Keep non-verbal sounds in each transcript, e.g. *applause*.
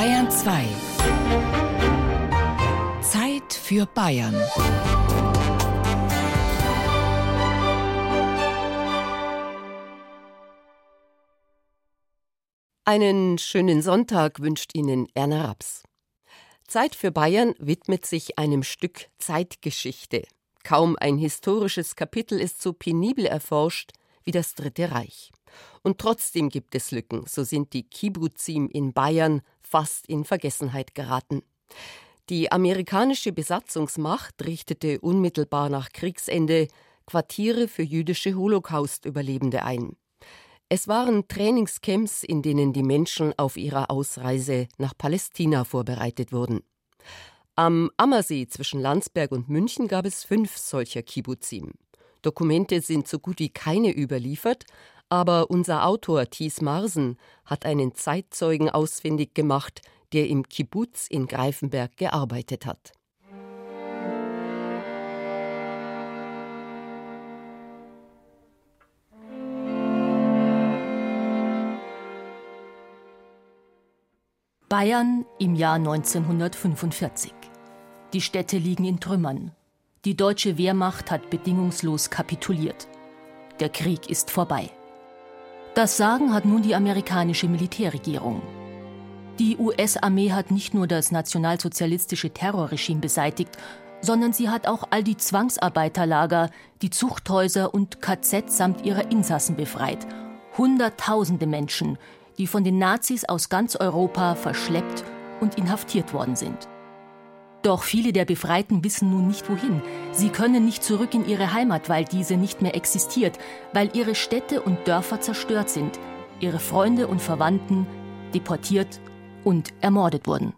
Bayern 2. Zeit für Bayern. Einen schönen Sonntag wünscht Ihnen Erna Raps. Zeit für Bayern widmet sich einem Stück Zeitgeschichte. Kaum ein historisches Kapitel ist so penibel erforscht wie das Dritte Reich. Und trotzdem gibt es Lücken, so sind die Kibbuzim in Bayern fast in Vergessenheit geraten. Die amerikanische Besatzungsmacht richtete unmittelbar nach Kriegsende Quartiere für jüdische Holocaust-Überlebende ein. Es waren Trainingscamps, in denen die Menschen auf ihrer Ausreise nach Palästina vorbereitet wurden. Am Ammersee zwischen Landsberg und München gab es fünf solcher Kibbuzim. Dokumente sind so gut wie keine überliefert, aber unser Autor Thies Marsen hat einen Zeitzeugen ausfindig gemacht, der im Kibbutz in Greifenberg gearbeitet hat. Bayern im Jahr 1945. Die Städte liegen in Trümmern. Die deutsche Wehrmacht hat bedingungslos kapituliert. Der Krieg ist vorbei. Das Sagen hat nun die amerikanische Militärregierung. Die US-Armee hat nicht nur das nationalsozialistische Terrorregime beseitigt, sondern sie hat auch all die Zwangsarbeiterlager, die Zuchthäuser und KZ samt ihrer Insassen befreit. Hunderttausende Menschen, die von den Nazis aus ganz Europa verschleppt und inhaftiert worden sind. Doch viele der Befreiten wissen nun nicht wohin. Sie können nicht zurück in ihre Heimat, weil diese nicht mehr existiert, weil ihre Städte und Dörfer zerstört sind, ihre Freunde und Verwandten deportiert und ermordet wurden.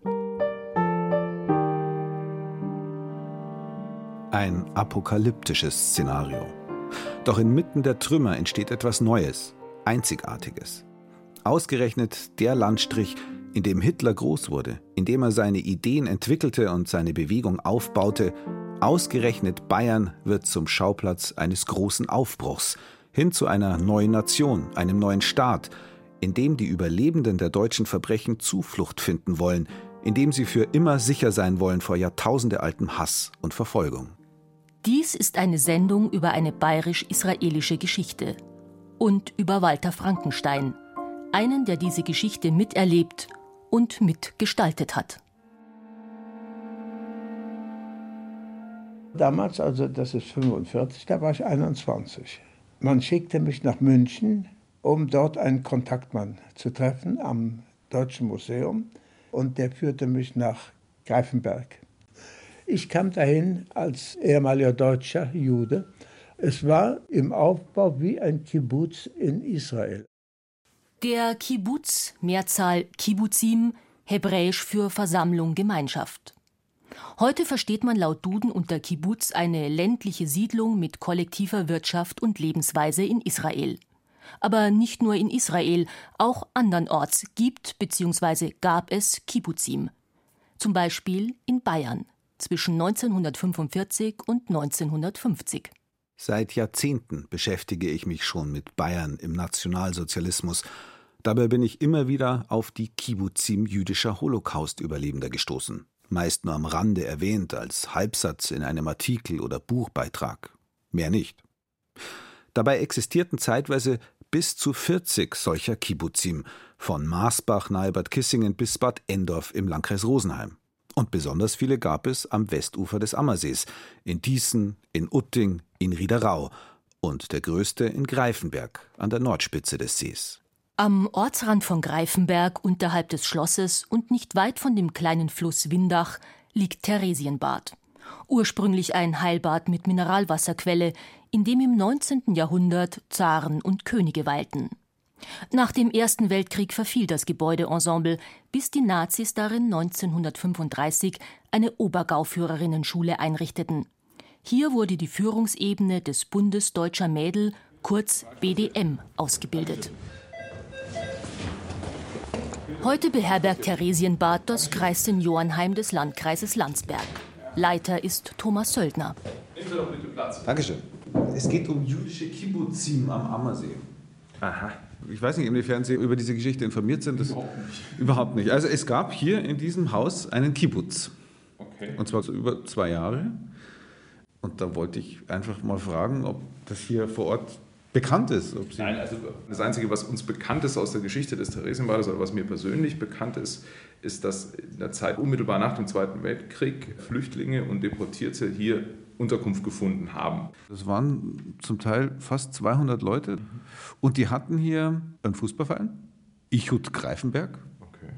Ein apokalyptisches Szenario. Doch inmitten der Trümmer entsteht etwas Neues, Einzigartiges. Ausgerechnet der Landstrich, in dem Hitler groß wurde, in dem er seine Ideen entwickelte und seine Bewegung aufbaute, ausgerechnet Bayern wird zum Schauplatz eines großen Aufbruchs, hin zu einer neuen Nation, einem neuen Staat, in dem die Überlebenden der deutschen Verbrechen Zuflucht finden wollen, in dem sie für immer sicher sein wollen vor jahrtausendealtem Hass und Verfolgung. Dies ist eine Sendung über eine bayerisch-israelische Geschichte und über Walter Frankenstein, einen, der diese Geschichte miterlebt und mitgestaltet hat. Damals, also das ist 45, da war ich 21. Man schickte mich nach München, um dort einen Kontaktmann zu treffen am Deutschen Museum und der führte mich nach Greifenberg. Ich kam dahin als ehemaliger deutscher Jude. Es war im Aufbau wie ein Kibbutz in Israel. Der Kibbutz, Mehrzahl Kibbuzim, hebräisch für Versammlung, Gemeinschaft. Heute versteht man laut Duden unter Kibbutz eine ländliche Siedlung mit kollektiver Wirtschaft und Lebensweise in Israel. Aber nicht nur in Israel, auch andernorts gibt bzw. gab es Kibbuzim. Zum Beispiel in Bayern zwischen 1945 und 1950. Seit Jahrzehnten beschäftige ich mich schon mit Bayern im Nationalsozialismus Dabei bin ich immer wieder auf die Kibbuzim jüdischer Holocaust-Überlebender gestoßen, meist nur am Rande erwähnt als Halbsatz in einem Artikel oder Buchbeitrag. Mehr nicht. Dabei existierten zeitweise bis zu 40 solcher Kibbuzim, von Maasbach nahe Bad Kissingen bis Bad Endorf im Landkreis Rosenheim. Und besonders viele gab es am Westufer des Ammersees, in Dießen, in Utting, in Riederau und der größte in Greifenberg an der Nordspitze des Sees. Am Ortsrand von Greifenberg unterhalb des Schlosses und nicht weit von dem kleinen Fluss Windach liegt Theresienbad. Ursprünglich ein Heilbad mit Mineralwasserquelle, in dem im 19. Jahrhundert Zaren und Könige weilten. Nach dem Ersten Weltkrieg verfiel das Gebäudeensemble, bis die Nazis darin 1935 eine Obergauführerinnenschule einrichteten. Hier wurde die Führungsebene des Bundes Deutscher Mädel, kurz BDM, ausgebildet. Heute beherbergt Theresienbad das Kreisseniorenheim des Landkreises Landsberg. Leiter ist Thomas Söldner. Nehmen Sie doch bitte Platz. Dankeschön. Es geht um jüdische Kibbuzim am Ammersee. Aha. Ich weiß nicht, inwiefern Sie über diese Geschichte informiert sind. Das überhaupt nicht. Überhaupt nicht. Also es gab hier in diesem Haus einen Kibbutz. Okay. Und zwar so über zwei Jahre. Und da wollte ich einfach mal fragen, ob das hier vor Ort bekannt ist. Nein, also das Einzige, was uns bekannt ist aus der Geschichte des Theresienbades oder was mir persönlich bekannt ist, ist, dass in der Zeit unmittelbar nach dem Zweiten Weltkrieg Flüchtlinge und Deportierte hier Unterkunft gefunden haben. Das waren zum Teil fast 200 Leute und die hatten hier einen Fußballverein, Ichut Greifenberg. Okay.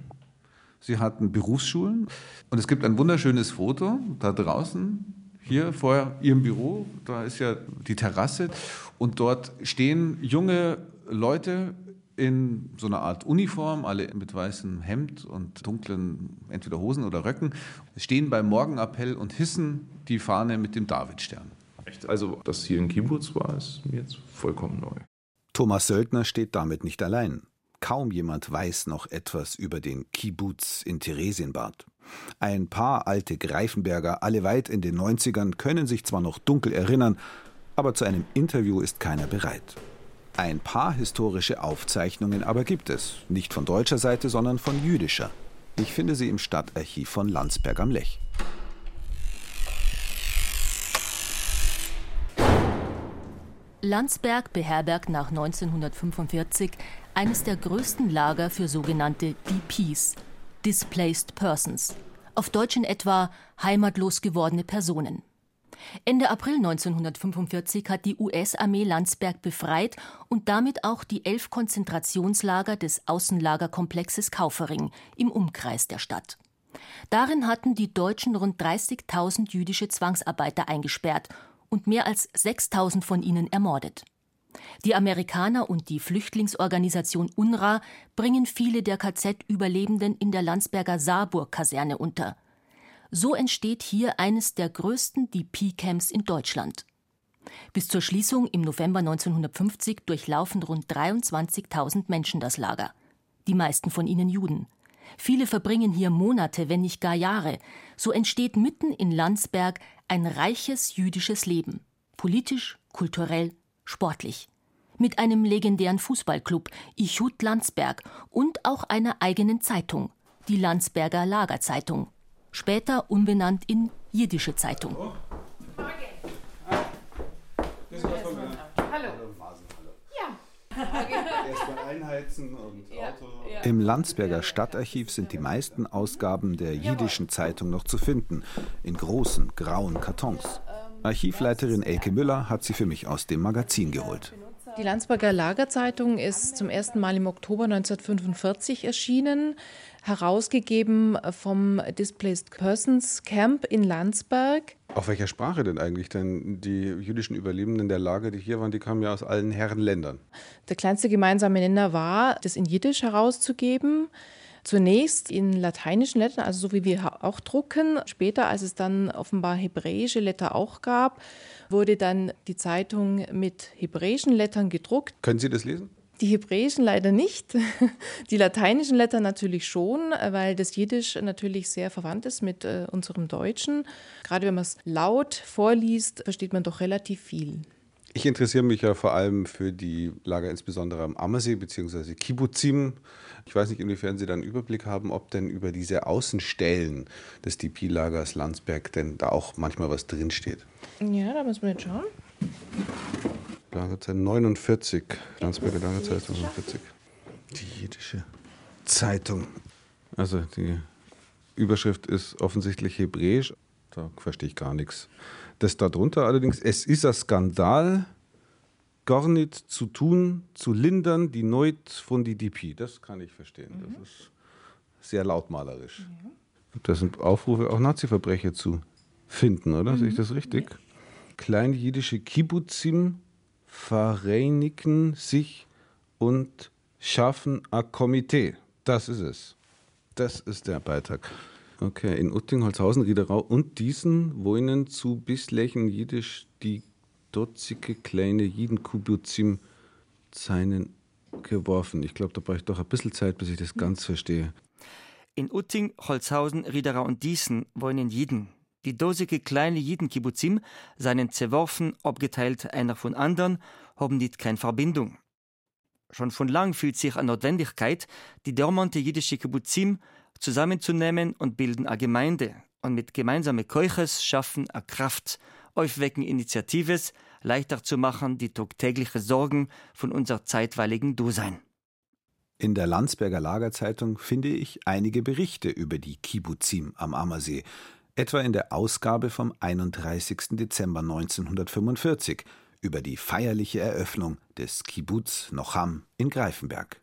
Sie hatten Berufsschulen und es gibt ein wunderschönes Foto da draußen hier vor Ihrem Büro, da ist ja die Terrasse und dort stehen junge Leute in so einer Art Uniform, alle mit weißem Hemd und dunklen entweder Hosen oder Röcken, stehen beim Morgenappell und hissen die Fahne mit dem Davidstern. Echt? Also, dass hier ein Kibbutz war, ist mir jetzt vollkommen neu. Thomas Söldner steht damit nicht allein. Kaum jemand weiß noch etwas über den Kibbutz in Theresienbad. Ein paar alte Greifenberger, alle weit in den 90ern, können sich zwar noch dunkel erinnern, aber zu einem Interview ist keiner bereit. Ein paar historische Aufzeichnungen aber gibt es, nicht von deutscher Seite, sondern von jüdischer. Ich finde sie im Stadtarchiv von Landsberg am Lech. Landsberg beherbergt nach 1945 eines der größten Lager für sogenannte DPs, Displaced Persons, auf Deutsch in etwa heimatlos gewordene Personen. Ende April 1945 hat die US-Armee Landsberg befreit und damit auch die elf Konzentrationslager des Außenlagerkomplexes Kaufering im Umkreis der Stadt. Darin hatten die Deutschen rund 30.000 jüdische Zwangsarbeiter eingesperrt und mehr als 6.000 von ihnen ermordet. Die Amerikaner und die Flüchtlingsorganisation UNRWA bringen viele der KZ-Überlebenden in der Landsberger Saarburg-Kaserne unter. So entsteht hier eines der größten DP-Camps in Deutschland. Bis zur Schließung im November 1950 durchlaufen rund 23.000 Menschen das Lager. Die meisten von ihnen Juden. Viele verbringen hier Monate, wenn nicht gar Jahre. So entsteht mitten in Landsberg ein reiches jüdisches Leben. Politisch, kulturell, sportlich. Mit einem legendären Fußballclub, Ichut Landsberg, und auch einer eigenen Zeitung, die Landsberger Lagerzeitung. Später umbenannt in Jiddische Zeitung. Im Landsberger Stadtarchiv sind die meisten Ausgaben der jiddischen Zeitung noch zu finden, in großen grauen Kartons. Archivleiterin Elke Müller hat sie für mich aus dem Magazin geholt. Die Landsberger Lagerzeitung ist zum ersten Mal im Oktober 1945 erschienen, herausgegeben vom Displaced Persons Camp in Landsberg. Auf welcher Sprache denn eigentlich? Denn die jüdischen Überlebenden der Lager, die hier waren, die kamen ja aus allen Herrenländern. Der kleinste gemeinsame Nenner war, das in Jiddisch herauszugeben. Zunächst in lateinischen Lettern, also so wie wir auch drucken. Später, als es dann offenbar hebräische Letter auch gab, wurde dann die Zeitung mit hebräischen Lettern gedruckt. Können Sie das lesen? Die hebräischen leider nicht, *laughs* die lateinischen Letter natürlich schon, weil das Jiddisch natürlich sehr verwandt ist mit äh, unserem Deutschen. Gerade wenn man es laut vorliest, versteht man doch relativ viel. Ich interessiere mich ja vor allem für die Lager insbesondere am Ammersee bzw. Kibbutzim. Ich weiß nicht, inwiefern Sie da einen Überblick haben, ob denn über diese Außenstellen des DP-Lagers Landsberg denn da auch manchmal was drinsteht. Ja, da müssen wir jetzt schauen. Lagerzeit 49, Landsberger Lagerzeit 49. Die jiddische Zeitung. Also die Überschrift ist offensichtlich hebräisch. Da verstehe ich gar nichts. Das darunter allerdings, es ist ein Skandal, gar nicht zu tun, zu lindern, die Neut von die DP. Das kann ich verstehen. Mhm. Das ist sehr lautmalerisch. Mhm. Das sind Aufrufe, auch Nazi-Verbrecher zu finden, oder? Mhm. Sehe ich das richtig? Ja. Kleine jüdische Kibbutzim vereinigen sich und schaffen ein Komitee. Das ist es. Das ist der Beitrag. Okay, in Utting-Holzhausen, Riederau und diesen wohnen zu Bislechen Jiddisch die dotzige kleine Jidenkubuzim seinen geworfen. Ich glaube, da brauche ich doch ein bisschen Zeit, bis ich das ganz verstehe. In Utting, Holzhausen, Riederau und Diesen wohnen Jiden. Die dosige kleine Jidenkibbuzim seien zerworfen, abgeteilt einer von anderen, haben nicht keine Verbindung. Schon von lang fühlt sich eine Notwendigkeit, die dormante jüdische Kibbutzim zusammenzunehmen und bilden eine Gemeinde und mit gemeinsamen Keuches schaffen eine Kraft, aufwecken Initiatives, leichter zu machen die tagtägliche Sorgen von unser zeitweiligen Du-Sein. In der Landsberger Lagerzeitung finde ich einige Berichte über die Kibbutzim am Ammersee, etwa in der Ausgabe vom 31. Dezember 1945 über die feierliche Eröffnung des Kibbutz Nocham in Greifenberg.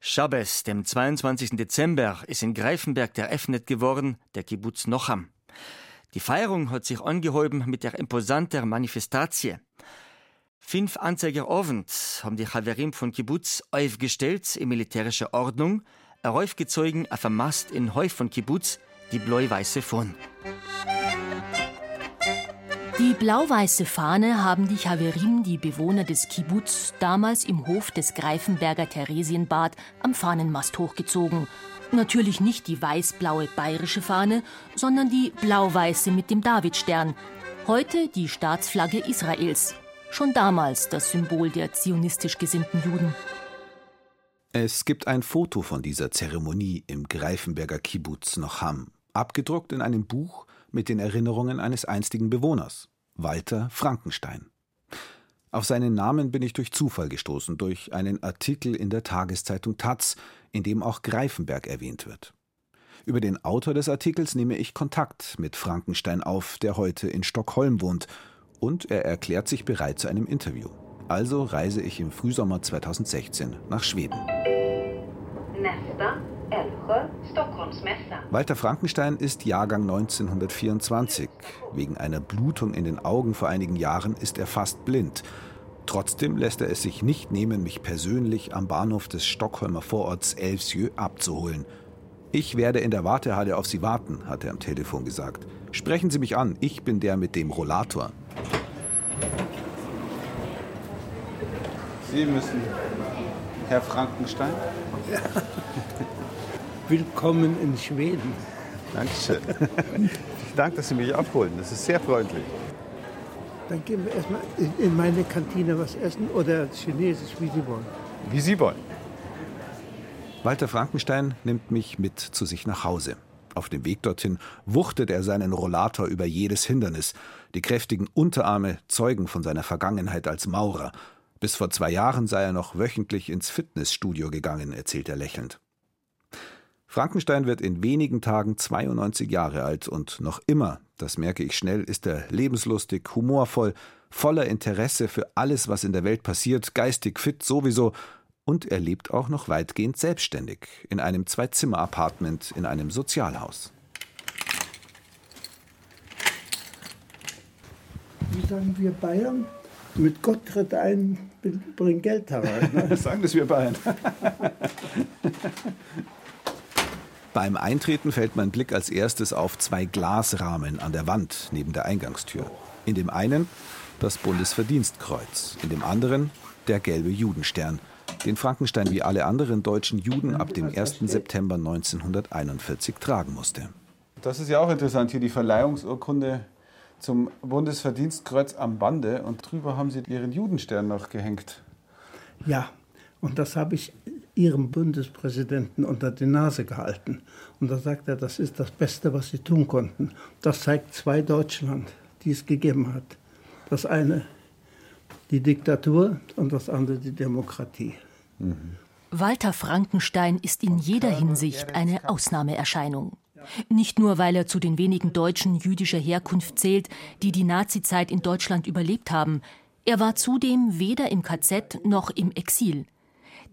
Schabbes, dem 22. Dezember, ist in Greifenberg eröffnet geworden, der Kibbutz Nocham. Die Feierung hat sich angehäuben mit der imposanten Manifestatie. Fünf Anzeiger Abend haben die Chaverim von Kibbutz aufgestellt in militärischer Ordnung, aufgezogen auf einem Mast in Häuf von Kibbutz die blau-weiße Fahne. Die blau-weiße Fahne haben die Chaverim, die Bewohner des Kibbutz, damals im Hof des Greifenberger Theresienbad am Fahnenmast hochgezogen. Natürlich nicht die weiß-blaue bayerische Fahne, sondern die blau-weiße mit dem Davidstern. Heute die Staatsflagge Israels. Schon damals das Symbol der zionistisch gesinnten Juden. Es gibt ein Foto von dieser Zeremonie im Greifenberger Kibbutz Nocham, abgedruckt in einem Buch mit den Erinnerungen eines einstigen Bewohners, Walter Frankenstein. Auf seinen Namen bin ich durch Zufall gestoßen, durch einen Artikel in der Tageszeitung Taz, in dem auch Greifenberg erwähnt wird. Über den Autor des Artikels nehme ich Kontakt mit Frankenstein auf, der heute in Stockholm wohnt, und er erklärt sich bereit zu einem Interview. Also reise ich im Frühsommer 2016 nach Schweden. Walter Frankenstein ist Jahrgang 1924. Wegen einer Blutung in den Augen vor einigen Jahren ist er fast blind. Trotzdem lässt er es sich nicht nehmen, mich persönlich am Bahnhof des Stockholmer Vororts Älvsjö abzuholen. Ich werde in der Wartehalle auf Sie warten, hat er am Telefon gesagt. Sprechen Sie mich an, ich bin der mit dem Rollator. Sie müssen, Herr Frankenstein? Ja. *laughs* Willkommen in Schweden. Dankeschön. Danke, dass Sie mich abholen. Das ist sehr freundlich. Dann gehen wir erstmal in meine Kantine was essen oder Chinesisch, wie Sie wollen. Wie Sie wollen. Walter Frankenstein nimmt mich mit zu sich nach Hause. Auf dem Weg dorthin wuchtet er seinen Rollator über jedes Hindernis. Die kräftigen Unterarme zeugen von seiner Vergangenheit als Maurer. Bis vor zwei Jahren sei er noch wöchentlich ins Fitnessstudio gegangen, erzählt er lächelnd. Frankenstein wird in wenigen Tagen 92 Jahre alt und noch immer, das merke ich schnell, ist er lebenslustig, humorvoll, voller Interesse für alles, was in der Welt passiert, geistig fit sowieso und er lebt auch noch weitgehend selbstständig in einem Zwei-Zimmer-Apartment in einem Sozialhaus. Wie sagen wir Bayern? Mit Gott tritt ein, bring Geld herein. Ne? *laughs* sagen das wir Bayern. *laughs* Beim Eintreten fällt mein Blick als erstes auf zwei Glasrahmen an der Wand neben der Eingangstür. In dem einen das Bundesverdienstkreuz, in dem anderen der gelbe Judenstern, den Frankenstein wie alle anderen deutschen Juden ab dem 1. September 1941 tragen musste. Das ist ja auch interessant, hier die Verleihungsurkunde zum Bundesverdienstkreuz am Bande und drüber haben Sie Ihren Judenstern noch gehängt. Ja, und das habe ich ihrem Bundespräsidenten unter die Nase gehalten. Und da sagt er, das ist das Beste, was sie tun konnten. Das zeigt zwei Deutschland, die es gegeben hat. Das eine die Diktatur und das andere die Demokratie. Mhm. Walter Frankenstein ist in jeder Hinsicht eine Ausnahmeerscheinung. Nicht nur, weil er zu den wenigen Deutschen jüdischer Herkunft zählt, die die Nazizeit in Deutschland überlebt haben. Er war zudem weder im KZ noch im Exil.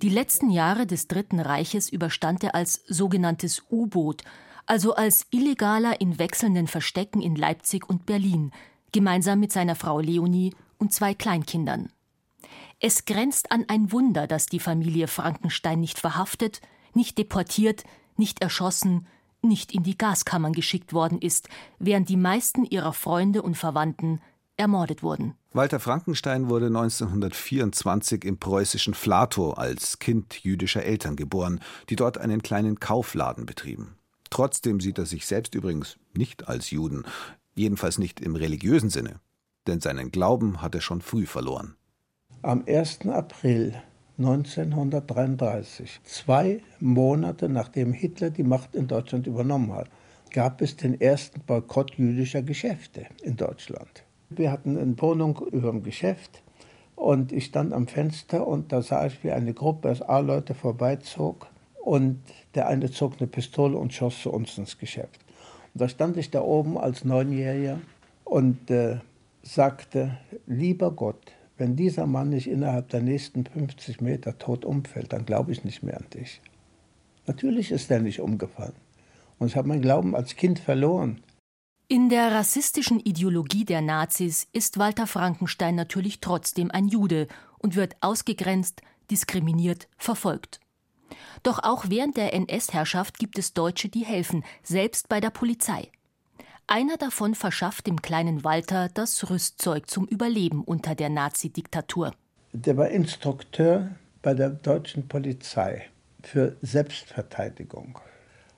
Die letzten Jahre des Dritten Reiches überstand er als sogenanntes U-Boot, also als illegaler in wechselnden Verstecken in Leipzig und Berlin, gemeinsam mit seiner Frau Leonie und zwei Kleinkindern. Es grenzt an ein Wunder, dass die Familie Frankenstein nicht verhaftet, nicht deportiert, nicht erschossen, nicht in die Gaskammern geschickt worden ist, während die meisten ihrer Freunde und Verwandten ermordet wurden. Walter Frankenstein wurde 1924 im preußischen Flatow als Kind jüdischer Eltern geboren, die dort einen kleinen Kaufladen betrieben. Trotzdem sieht er sich selbst übrigens nicht als Juden, jedenfalls nicht im religiösen Sinne, denn seinen Glauben hat er schon früh verloren. Am 1. April 1933, zwei Monate nachdem Hitler die Macht in Deutschland übernommen hat, gab es den ersten Boykott jüdischer Geschäfte in Deutschland. Wir hatten eine Wohnung über dem Geschäft und ich stand am Fenster und da sah ich, wie eine Gruppe aus A-Leute vorbeizog und der eine zog eine Pistole und schoss zu uns ins Geschäft. Und da stand ich da oben als Neunjähriger und äh, sagte, lieber Gott, wenn dieser Mann nicht innerhalb der nächsten 50 Meter tot umfällt, dann glaube ich nicht mehr an dich. Natürlich ist er nicht umgefallen. Und ich habe meinen Glauben als Kind verloren. In der rassistischen Ideologie der Nazis ist Walter Frankenstein natürlich trotzdem ein Jude und wird ausgegrenzt, diskriminiert, verfolgt. Doch auch während der NS-Herrschaft gibt es Deutsche, die helfen, selbst bei der Polizei. Einer davon verschafft dem kleinen Walter das Rüstzeug zum Überleben unter der Nazi-Diktatur. Der war Instrukteur bei der deutschen Polizei für Selbstverteidigung.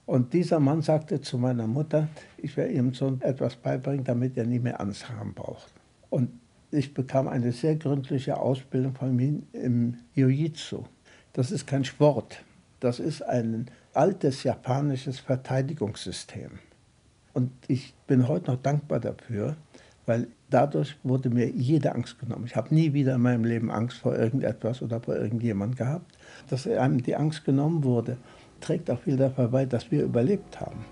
Und dieser Mann sagte zu meiner Mutter, ich werde ihrem Sohn etwas beibringen, damit er nie mehr Angst haben braucht. Und ich bekam eine sehr gründliche Ausbildung von ihm im Jiu-Jitsu. Das ist kein Sport, das ist ein altes japanisches Verteidigungssystem. Und ich bin heute noch dankbar dafür, weil dadurch wurde mir jede Angst genommen. Ich habe nie wieder in meinem Leben Angst vor irgendetwas oder vor irgendjemand gehabt. Dass einem die Angst genommen wurde, trägt auch viel dafür bei, dass wir überlebt haben.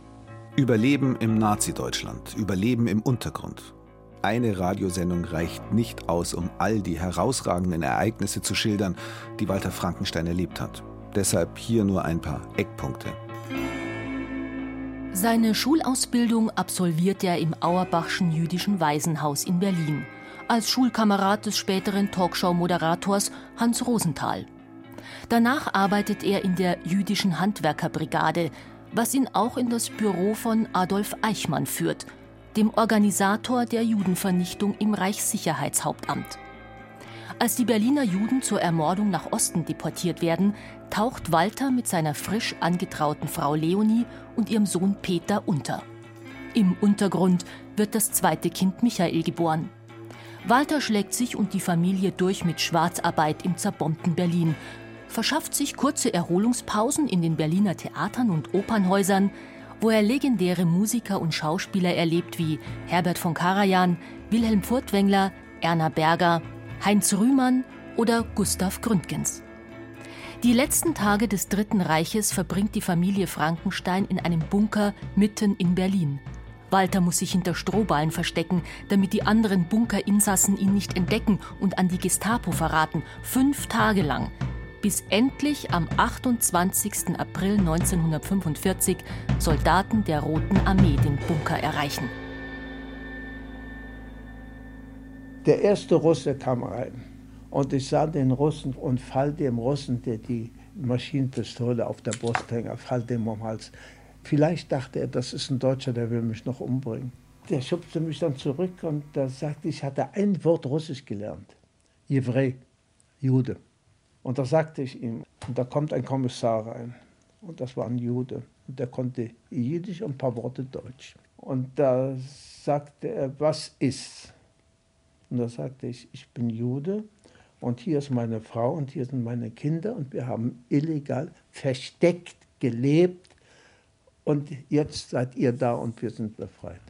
Überleben im Nazi-Deutschland, Überleben im Untergrund. Eine Radiosendung reicht nicht aus, um all die herausragenden Ereignisse zu schildern, die Walter Frankenstein erlebt hat. Deshalb hier nur ein paar Eckpunkte. Seine Schulausbildung absolviert er im Auerbachschen jüdischen Waisenhaus in Berlin, als Schulkamerad des späteren Talkshow-Moderators Hans Rosenthal. Danach arbeitet er in der jüdischen Handwerkerbrigade, was ihn auch in das Büro von Adolf Eichmann führt, dem Organisator der Judenvernichtung im Reichssicherheitshauptamt. Als die Berliner Juden zur Ermordung nach Osten deportiert werden, taucht Walter mit seiner frisch angetrauten Frau Leonie und ihrem Sohn Peter unter. Im Untergrund wird das zweite Kind Michael geboren. Walter schlägt sich und die Familie durch mit Schwarzarbeit im zerbombten Berlin, verschafft sich kurze Erholungspausen in den Berliner Theatern und Opernhäusern, wo er legendäre Musiker und Schauspieler erlebt wie Herbert von Karajan, Wilhelm Furtwängler, Erna Berger, Heinz Rühmann oder Gustav Gründgens. Die letzten Tage des Dritten Reiches verbringt die Familie Frankenstein in einem Bunker mitten in Berlin. Walter muss sich hinter Strohballen verstecken, damit die anderen Bunkerinsassen ihn nicht entdecken und an die Gestapo verraten. Fünf Tage lang. Bis endlich am 28. April 1945 Soldaten der Roten Armee den Bunker erreichen. Der erste Russe kam rein. Und ich sah den Russen und fall dem Russen, der die Maschinenpistole auf der Brust hängt, fall dem um Hals. Vielleicht dachte er, das ist ein Deutscher, der will mich noch umbringen. Der schubste mich dann zurück und da sagte ich, hatte ein Wort Russisch gelernt. Jevrei, Jude. Und da sagte ich ihm, und da kommt ein Kommissar rein. Und das war ein Jude. Und der konnte Jiddisch und ein paar Worte Deutsch. Und da sagte er, was ist? Und da sagte ich, ich bin Jude und hier ist meine Frau und hier sind meine Kinder und wir haben illegal versteckt gelebt und jetzt seid ihr da und wir sind befreit.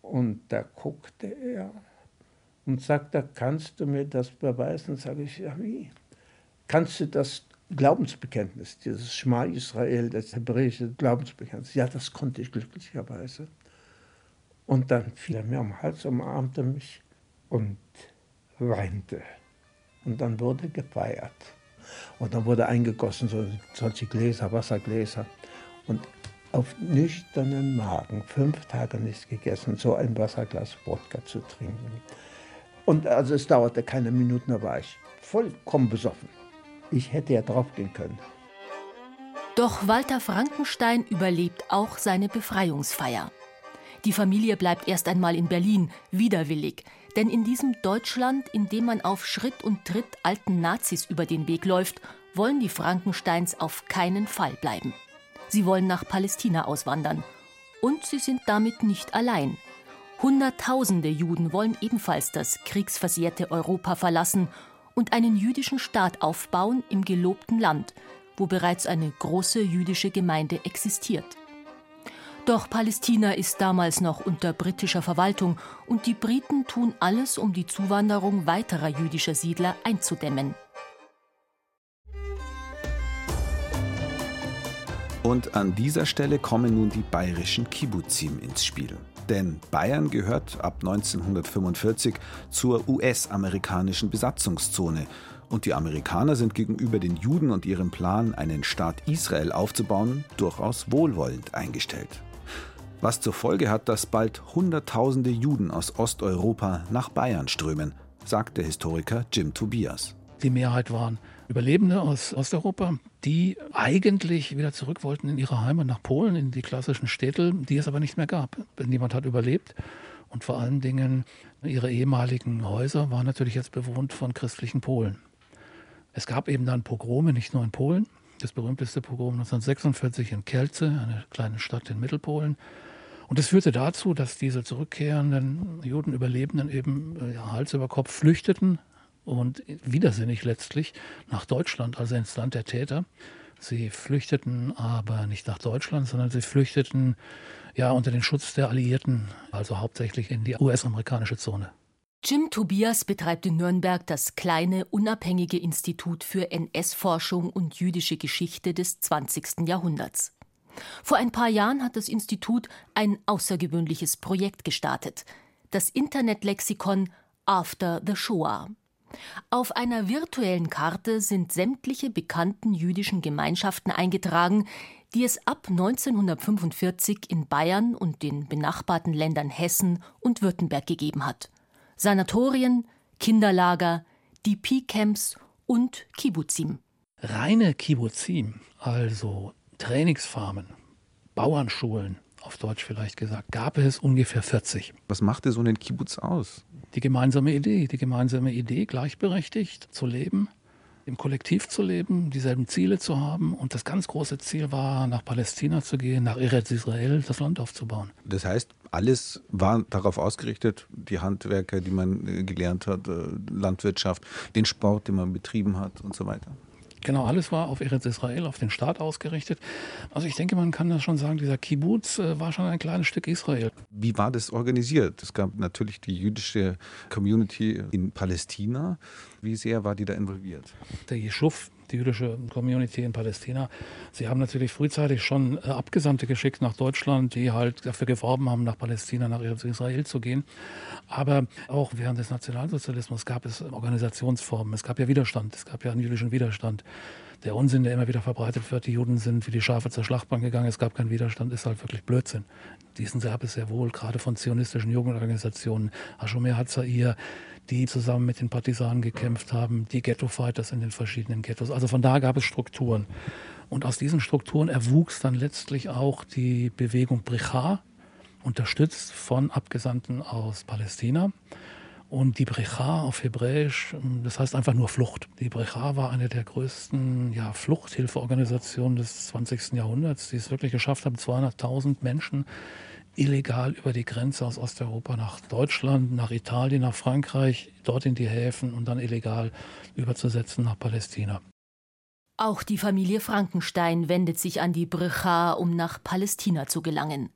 Und da guckte er und sagte, kannst du mir das beweisen? Sage ich, ja wie? Kannst du das Glaubensbekenntnis, dieses Schma Israel, das hebräische Glaubensbekenntnis, ja, das konnte ich glücklicherweise. Und dann fiel er mir am Hals, umarmte mich und weinte. Und dann wurde gefeiert. Und dann wurde eingegossen, so, solche Gläser, Wassergläser. Und auf nüchternen Magen, fünf Tage nichts gegessen, so ein Wasserglas Wodka zu trinken. Und also es dauerte keine Minuten, da war ich vollkommen besoffen. Ich hätte ja draufgehen können. Doch Walter Frankenstein überlebt auch seine Befreiungsfeier. Die Familie bleibt erst einmal in Berlin, widerwillig, denn in diesem Deutschland, in dem man auf Schritt und Tritt alten Nazis über den Weg läuft, wollen die Frankensteins auf keinen Fall bleiben. Sie wollen nach Palästina auswandern. Und sie sind damit nicht allein. Hunderttausende Juden wollen ebenfalls das kriegsversehrte Europa verlassen und einen jüdischen Staat aufbauen im gelobten Land, wo bereits eine große jüdische Gemeinde existiert. Doch Palästina ist damals noch unter britischer Verwaltung und die Briten tun alles, um die Zuwanderung weiterer jüdischer Siedler einzudämmen. Und an dieser Stelle kommen nun die bayerischen Kibbuzim ins Spiel. Denn Bayern gehört ab 1945 zur US-amerikanischen Besatzungszone. Und die Amerikaner sind gegenüber den Juden und ihrem Plan, einen Staat Israel aufzubauen, durchaus wohlwollend eingestellt. Was zur Folge hat, dass bald Hunderttausende Juden aus Osteuropa nach Bayern strömen, sagt der Historiker Jim Tobias. Die Mehrheit waren Überlebende aus Osteuropa, die eigentlich wieder zurück wollten in ihre Heimat nach Polen, in die klassischen Städte, die es aber nicht mehr gab. Niemand hat überlebt. Und vor allen Dingen ihre ehemaligen Häuser waren natürlich jetzt bewohnt von christlichen Polen. Es gab eben dann Pogrome, nicht nur in Polen. Das berühmteste Pogrom 1946 in Kielce, eine kleine Stadt in Mittelpolen. Und das führte dazu, dass diese zurückkehrenden Judenüberlebenden eben äh, Hals über Kopf flüchteten und widersinnig letztlich nach Deutschland, also ins Land der Täter. Sie flüchteten aber nicht nach Deutschland, sondern sie flüchteten ja unter den Schutz der Alliierten, also hauptsächlich in die US-amerikanische Zone. Jim Tobias betreibt in Nürnberg das kleine unabhängige Institut für NS-Forschung und jüdische Geschichte des 20. Jahrhunderts. Vor ein paar Jahren hat das Institut ein außergewöhnliches Projekt gestartet, das Internetlexikon After the Shoah. Auf einer virtuellen Karte sind sämtliche bekannten jüdischen Gemeinschaften eingetragen, die es ab 1945 in Bayern und den benachbarten Ländern Hessen und Württemberg gegeben hat. Sanatorien, Kinderlager, DP-Camps und Kibbuzim. Reine Kibbuzim, also Trainingsfarmen, Bauernschulen, auf Deutsch vielleicht gesagt, gab es ungefähr 40. Was machte so einen Kibbutz aus? Die gemeinsame Idee, die gemeinsame Idee, gleichberechtigt zu leben, im Kollektiv zu leben, dieselben Ziele zu haben. Und das ganz große Ziel war, nach Palästina zu gehen, nach Eretz Israel, das Land aufzubauen. Das heißt, alles war darauf ausgerichtet, die Handwerker, die man äh, gelernt hat, äh, Landwirtschaft, den Sport, den man betrieben hat und so weiter. Genau, alles war auf Eretz Israel, auf den Staat ausgerichtet. Also ich denke, man kann das schon sagen, dieser Kibbutz äh, war schon ein kleines Stück Israel. Wie war das organisiert? Es gab natürlich die jüdische Community in Palästina. Wie sehr war die da involviert? Der Jeschuv, die jüdische Community in Palästina. Sie haben natürlich frühzeitig schon äh, Abgesandte geschickt nach Deutschland, die halt dafür geworben haben, nach Palästina, nach Israel zu gehen. Aber auch während des Nationalsozialismus gab es Organisationsformen. Es gab ja Widerstand, es gab ja einen jüdischen Widerstand. Der Unsinn, der immer wieder verbreitet wird, die Juden sind wie die Schafe zur Schlachtbank gegangen, es gab keinen Widerstand, ist halt wirklich Blödsinn. Diesen gab es sehr wohl, gerade von zionistischen Jugendorganisationen. Hashomer Hatzair, die zusammen mit den Partisanen gekämpft haben, die Ghetto-Fighters in den verschiedenen Ghettos. Also von da gab es Strukturen. Und aus diesen Strukturen erwuchs dann letztlich auch die Bewegung Bricha, unterstützt von Abgesandten aus Palästina. Und die Brecha auf Hebräisch, das heißt einfach nur Flucht. Die Brecha war eine der größten ja, Fluchthilfeorganisationen des 20. Jahrhunderts, die es wirklich geschafft haben, 200.000 Menschen illegal über die Grenze aus Osteuropa nach Deutschland, nach Italien, nach Frankreich, dort in die Häfen und dann illegal überzusetzen nach Palästina. Auch die Familie Frankenstein wendet sich an die Brecha, um nach Palästina zu gelangen.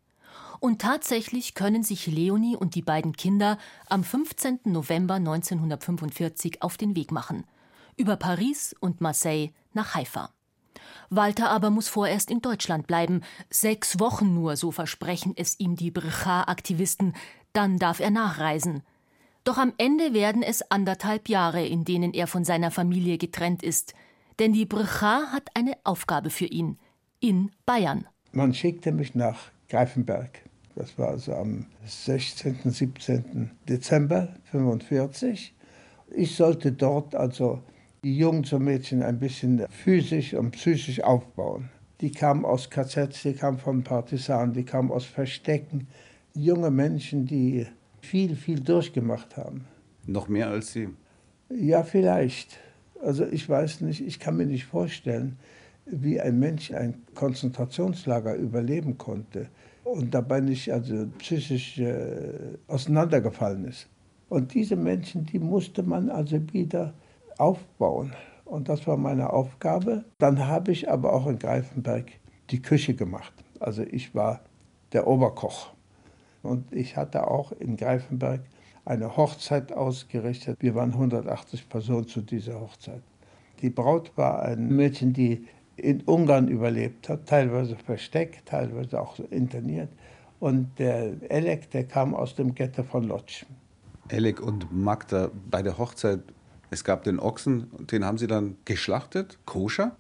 Und tatsächlich können sich Leonie und die beiden Kinder am 15. November 1945 auf den Weg machen. Über Paris und Marseille nach Haifa. Walter aber muss vorerst in Deutschland bleiben. Sechs Wochen nur, so versprechen es ihm die Bricha-Aktivisten. Dann darf er nachreisen. Doch am Ende werden es anderthalb Jahre, in denen er von seiner Familie getrennt ist. Denn die Bricha hat eine Aufgabe für ihn. In Bayern. Man schickte mich nach Greifenberg. Das war also am 16., 17. Dezember 1945. Ich sollte dort also die Jungs und Mädchen ein bisschen physisch und psychisch aufbauen. Die kamen aus KZs, die kamen von Partisanen, die kamen aus Verstecken. Junge Menschen, die viel, viel durchgemacht haben. Noch mehr als Sie? Ja, vielleicht. Also ich weiß nicht, ich kann mir nicht vorstellen, wie ein Mensch ein Konzentrationslager überleben konnte und dabei nicht also psychisch äh, auseinandergefallen ist. Und diese Menschen, die musste man also wieder aufbauen. Und das war meine Aufgabe. Dann habe ich aber auch in Greifenberg die Küche gemacht. Also ich war der Oberkoch. Und ich hatte auch in Greifenberg eine Hochzeit ausgerichtet. Wir waren 180 Personen zu dieser Hochzeit. Die Braut war ein Mädchen, die in Ungarn überlebt hat, teilweise versteckt, teilweise auch interniert. Und der Elek, der kam aus dem Ghetto von Lodz. Elek und Magda bei der Hochzeit, es gab den Ochsen, den haben sie dann geschlachtet, koscher?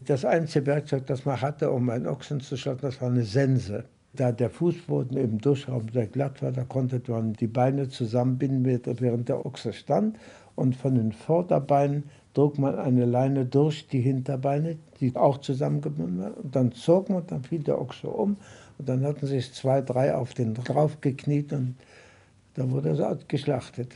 Das einzige Werkzeug, das man hatte, um einen Ochsen zu schlachten, das war eine Sense. Da der Fußboden im Duschraum sehr glatt war, da konnte man die Beine zusammenbinden, während der Ochse stand. Und von den Vorderbeinen trug man eine Leine durch die Hinterbeine, die auch zusammengebunden waren. Und dann zog man, dann fiel der Ochse um. Und dann hatten sich zwei, drei auf den drauf gekniet und da wurde er geschlachtet.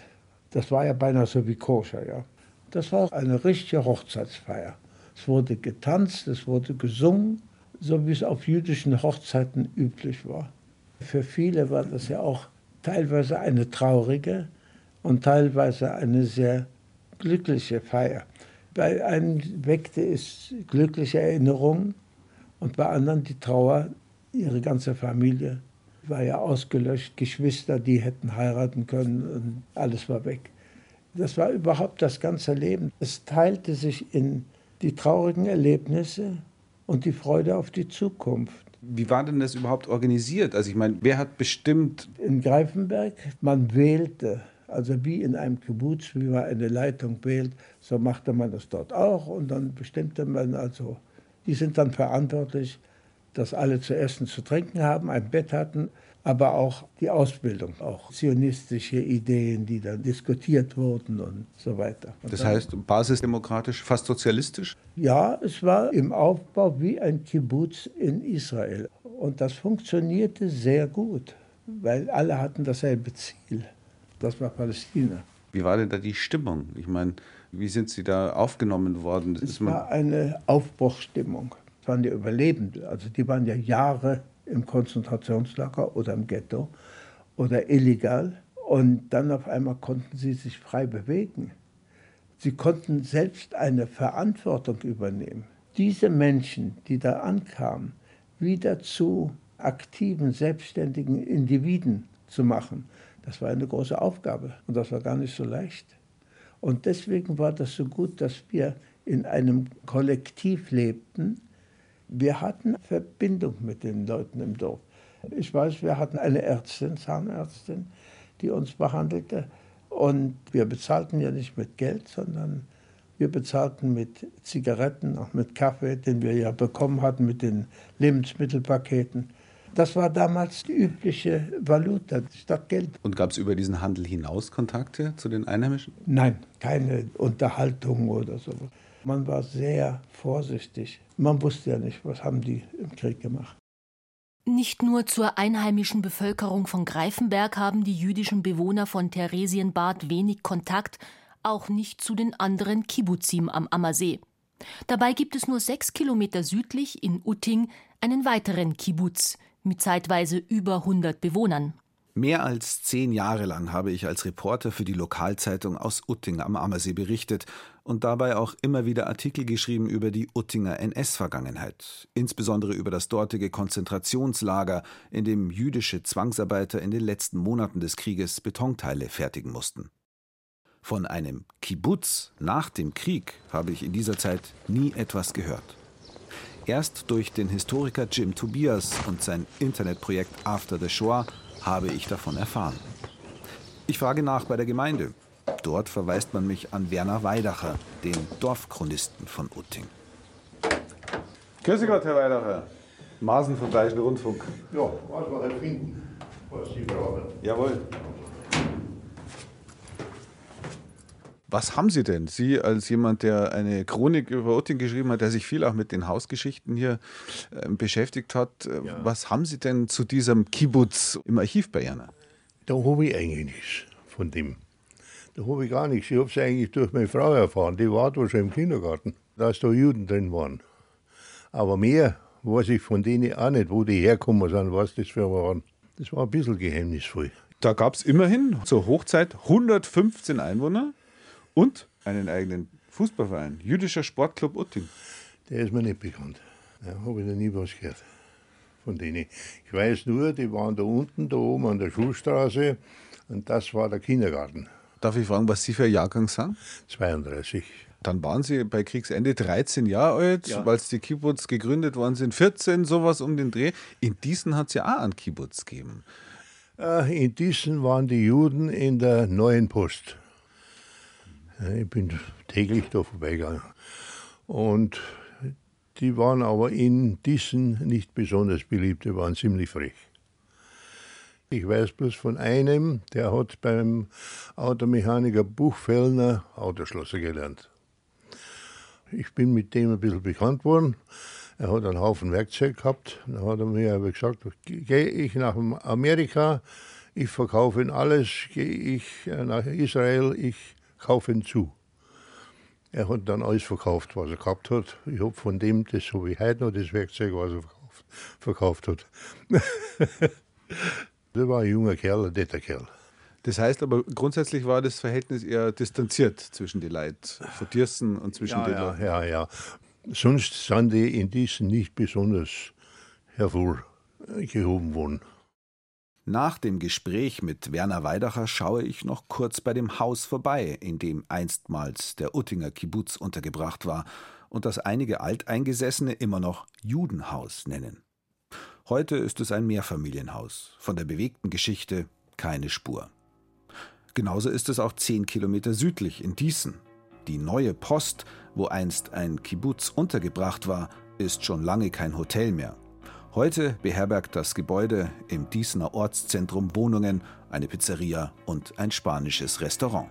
Das war ja beinahe so wie Koscher, ja. Das war eine richtige Hochzeitsfeier. Es wurde getanzt, es wurde gesungen so wie es auf jüdischen Hochzeiten üblich war. Für viele war das ja auch teilweise eine traurige und teilweise eine sehr glückliche Feier. Bei einem weckte es glückliche Erinnerungen und bei anderen die Trauer. Ihre ganze Familie war ja ausgelöscht, Geschwister, die hätten heiraten können und alles war weg. Das war überhaupt das ganze Leben. Es teilte sich in die traurigen Erlebnisse und die Freude auf die Zukunft. Wie war denn das überhaupt organisiert? Also ich meine, wer hat bestimmt? In Greifenberg, man wählte, also wie in einem Kibbutz, wie man eine Leitung wählt, so machte man das dort auch und dann bestimmte man also, die sind dann verantwortlich, dass alle zu essen, zu trinken haben, ein Bett hatten aber auch die Ausbildung, auch zionistische Ideen, die dann diskutiert wurden und so weiter. Und das heißt basisdemokratisch, fast sozialistisch? Ja, es war im Aufbau wie ein Kibbutz in Israel. Und das funktionierte sehr gut, weil alle hatten dasselbe Ziel. Das war Palästina. Wie war denn da die Stimmung? Ich meine, wie sind Sie da aufgenommen worden? Es war eine Aufbruchsstimmung. Es waren die Überlebenden, also die waren ja Jahre im Konzentrationslager oder im Ghetto oder illegal. Und dann auf einmal konnten sie sich frei bewegen. Sie konnten selbst eine Verantwortung übernehmen. Diese Menschen, die da ankamen, wieder zu aktiven, selbstständigen Individuen zu machen, das war eine große Aufgabe und das war gar nicht so leicht. Und deswegen war das so gut, dass wir in einem Kollektiv lebten, wir hatten Verbindung mit den Leuten im Dorf. Ich weiß, wir hatten eine Ärztin, Zahnärztin, die uns behandelte. Und wir bezahlten ja nicht mit Geld, sondern wir bezahlten mit Zigaretten, auch mit Kaffee, den wir ja bekommen hatten mit den Lebensmittelpaketen. Das war damals die übliche Valuta statt Geld. Und gab es über diesen Handel hinaus Kontakte zu den Einheimischen? Nein, keine Unterhaltung oder so. Man war sehr vorsichtig. Man wusste ja nicht, was haben die im Krieg gemacht. Nicht nur zur einheimischen Bevölkerung von Greifenberg haben die jüdischen Bewohner von Theresienbad wenig Kontakt, auch nicht zu den anderen Kibbuzim am Ammersee. Dabei gibt es nur sechs Kilometer südlich in Utting einen weiteren Kibbutz mit zeitweise über 100 Bewohnern. Mehr als zehn Jahre lang habe ich als Reporter für die Lokalzeitung aus Utting am Ammersee berichtet und dabei auch immer wieder Artikel geschrieben über die Uttinger NS-Vergangenheit, insbesondere über das dortige Konzentrationslager, in dem jüdische Zwangsarbeiter in den letzten Monaten des Krieges Betonteile fertigen mussten. Von einem Kibbutz nach dem Krieg habe ich in dieser Zeit nie etwas gehört. Erst durch den Historiker Jim Tobias und sein Internetprojekt After the Shoah habe ich davon erfahren. Ich frage nach bei der Gemeinde. Dort verweist man mich an Werner Weidacher, den Dorfchronisten von Utting. Grüße Gott, Herr Weidacher. Maßen vom Bayerischen Rundfunk. Ja, was wir halt finden, was Sie brauchen. Jawohl. Was haben Sie denn? Sie als jemand, der eine Chronik über Utting geschrieben hat, der sich viel auch mit den Hausgeschichten hier äh, beschäftigt hat, äh, ja. was haben Sie denn zu diesem Kibbutz im Archiv bei Jana? Da habe ich eigentlich nichts von dem. Da habe ich gar nichts. Ich habe es eigentlich durch meine Frau erfahren. Die war da schon im Kindergarten, dass da Juden drin waren. Aber mehr weiß ich von denen auch nicht, wo die herkommen sind, was das für waren. Das war ein bisschen geheimnisvoll. Da gab es immerhin zur Hochzeit 115 Einwohner. Und Einen eigenen Fußballverein, Jüdischer Sportclub Utting. Der ist mir nicht bekannt. Da habe ich noch nie was gehört von denen. Ich weiß nur, die waren da unten, da oben an der Schulstraße und das war der Kindergarten. Darf ich fragen, was Sie für ein Jahrgang sind? 32. Dann waren Sie bei Kriegsende 13 Jahre alt, ja. weil die Kibbutz gegründet worden sind, 14, sowas um den Dreh. In diesen hat es ja auch einen Kibbutz gegeben. Äh, in diesen waren die Juden in der Neuen Post. Ich bin täglich da vorbeigegangen. Und die waren aber in diesen nicht besonders beliebt, die waren ziemlich frech. Ich weiß bloß von einem, der hat beim Automechaniker Buchfellner Autoschlosser gelernt. Ich bin mit dem ein bisschen bekannt worden. Er hat einen Haufen Werkzeug gehabt. Dann hat er mir aber gesagt, gehe ich nach Amerika, ich verkaufe ihn alles, gehe ich nach Israel, ich kaufe ihn zu. Er hat dann alles verkauft, was er gehabt hat. Ich habe von dem, das habe ich heute noch, das Werkzeug, was er verkauft, verkauft hat. *laughs* das war ein junger Kerl, ein netter Kerl. Das heißt aber, grundsätzlich war das Verhältnis eher distanziert zwischen den Leuten von Dirsen und zwischen ja, den ja, Leuten. Ja, ja. Sonst sind die in diesen nicht besonders hervorgehoben worden. Nach dem Gespräch mit Werner Weidacher schaue ich noch kurz bei dem Haus vorbei, in dem einstmals der Uttinger Kibbutz untergebracht war und das einige Alteingesessene immer noch Judenhaus nennen. Heute ist es ein Mehrfamilienhaus, von der bewegten Geschichte keine Spur. Genauso ist es auch zehn Kilometer südlich in Diesen. Die neue Post, wo einst ein Kibbutz untergebracht war, ist schon lange kein Hotel mehr. Heute beherbergt das Gebäude im Diesener Ortszentrum Wohnungen, eine Pizzeria und ein spanisches Restaurant.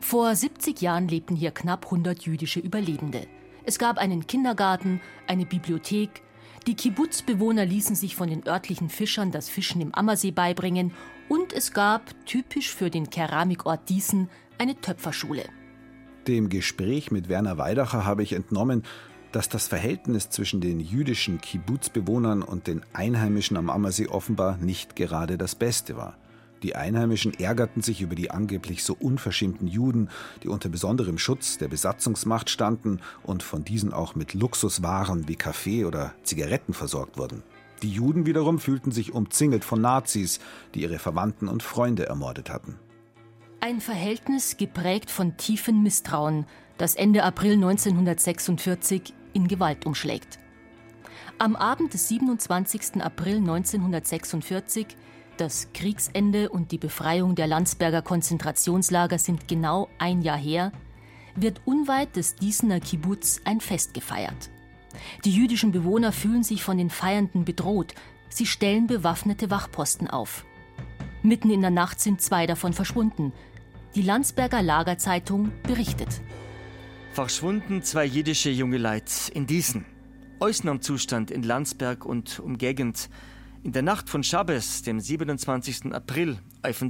Vor 70 Jahren lebten hier knapp 100 jüdische Überlebende. Es gab einen Kindergarten, eine Bibliothek. Die Kibbutzbewohner ließen sich von den örtlichen Fischern das Fischen im Ammersee beibringen. Und es gab, typisch für den Keramikort Diesen, eine Töpferschule. Dem Gespräch mit Werner Weidacher habe ich entnommen, dass das Verhältnis zwischen den jüdischen Kibbutzbewohnern und den Einheimischen am Ammersee offenbar nicht gerade das Beste war. Die Einheimischen ärgerten sich über die angeblich so unverschämten Juden, die unter besonderem Schutz der Besatzungsmacht standen und von diesen auch mit Luxuswaren wie Kaffee oder Zigaretten versorgt wurden. Die Juden wiederum fühlten sich umzingelt von Nazis, die ihre Verwandten und Freunde ermordet hatten. Ein Verhältnis geprägt von tiefem Misstrauen, das Ende April 1946 in Gewalt umschlägt. Am Abend des 27. April 1946, das Kriegsende und die Befreiung der Landsberger Konzentrationslager sind genau ein Jahr her, wird unweit des Diesener Kibbutz ein Fest gefeiert. Die jüdischen Bewohner fühlen sich von den Feiernden bedroht. Sie stellen bewaffnete Wachposten auf. Mitten in der Nacht sind zwei davon verschwunden. Die Landsberger Lagerzeitung berichtet. Verschwunden zwei jiddische junge Leid in Diesen. Ausnahmzustand in Landsberg und Umgegend. In der Nacht von Schabbes, dem 27. April,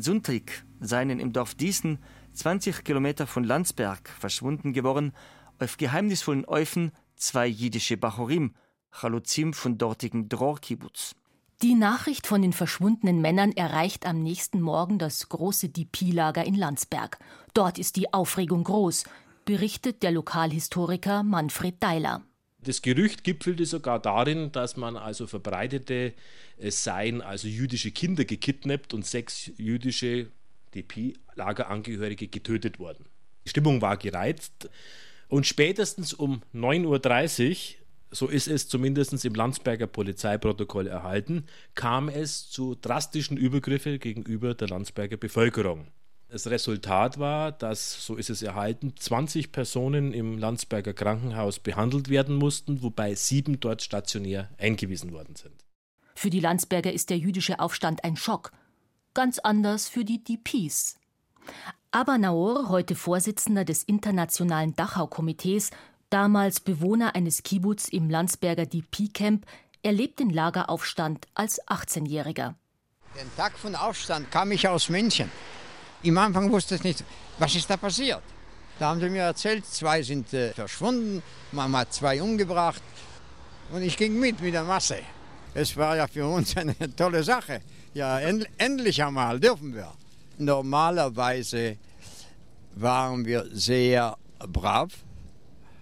Sonntag, seien im Dorf Diesen, 20 Kilometer von Landsberg, verschwunden geworden, auf geheimnisvollen Eufen zwei jiddische Bachorim, Chaluzim von dortigen Dror-Kibbutz. Die Nachricht von den verschwundenen Männern erreicht am nächsten Morgen das große DP-Lager in Landsberg. Dort ist die Aufregung groß berichtet der Lokalhistoriker Manfred Deiler. Das Gerücht gipfelte sogar darin, dass man also verbreitete, es seien also jüdische Kinder gekidnappt und sechs jüdische DP-Lagerangehörige getötet worden. Die Stimmung war gereizt und spätestens um 9.30 Uhr, so ist es zumindest im Landsberger Polizeiprotokoll erhalten, kam es zu drastischen Übergriffen gegenüber der Landsberger Bevölkerung. Das Resultat war, dass, so ist es erhalten, 20 Personen im Landsberger Krankenhaus behandelt werden mussten, wobei sieben dort stationär eingewiesen worden sind. Für die Landsberger ist der jüdische Aufstand ein Schock. Ganz anders für die DPs. Aber Naor, heute Vorsitzender des Internationalen Dachau-Komitees, damals Bewohner eines Kibbutz im Landsberger DP-Camp, erlebt den Lageraufstand als 18-Jähriger. Den Tag von Aufstand kam ich aus München. Im Anfang wusste ich nicht, was ist da passiert. Da haben sie mir erzählt, zwei sind äh, verschwunden, man hat zwei umgebracht und ich ging mit mit der Masse. Es war ja für uns eine *laughs* tolle Sache. Ja, end endlich einmal dürfen wir. Normalerweise waren wir sehr brav.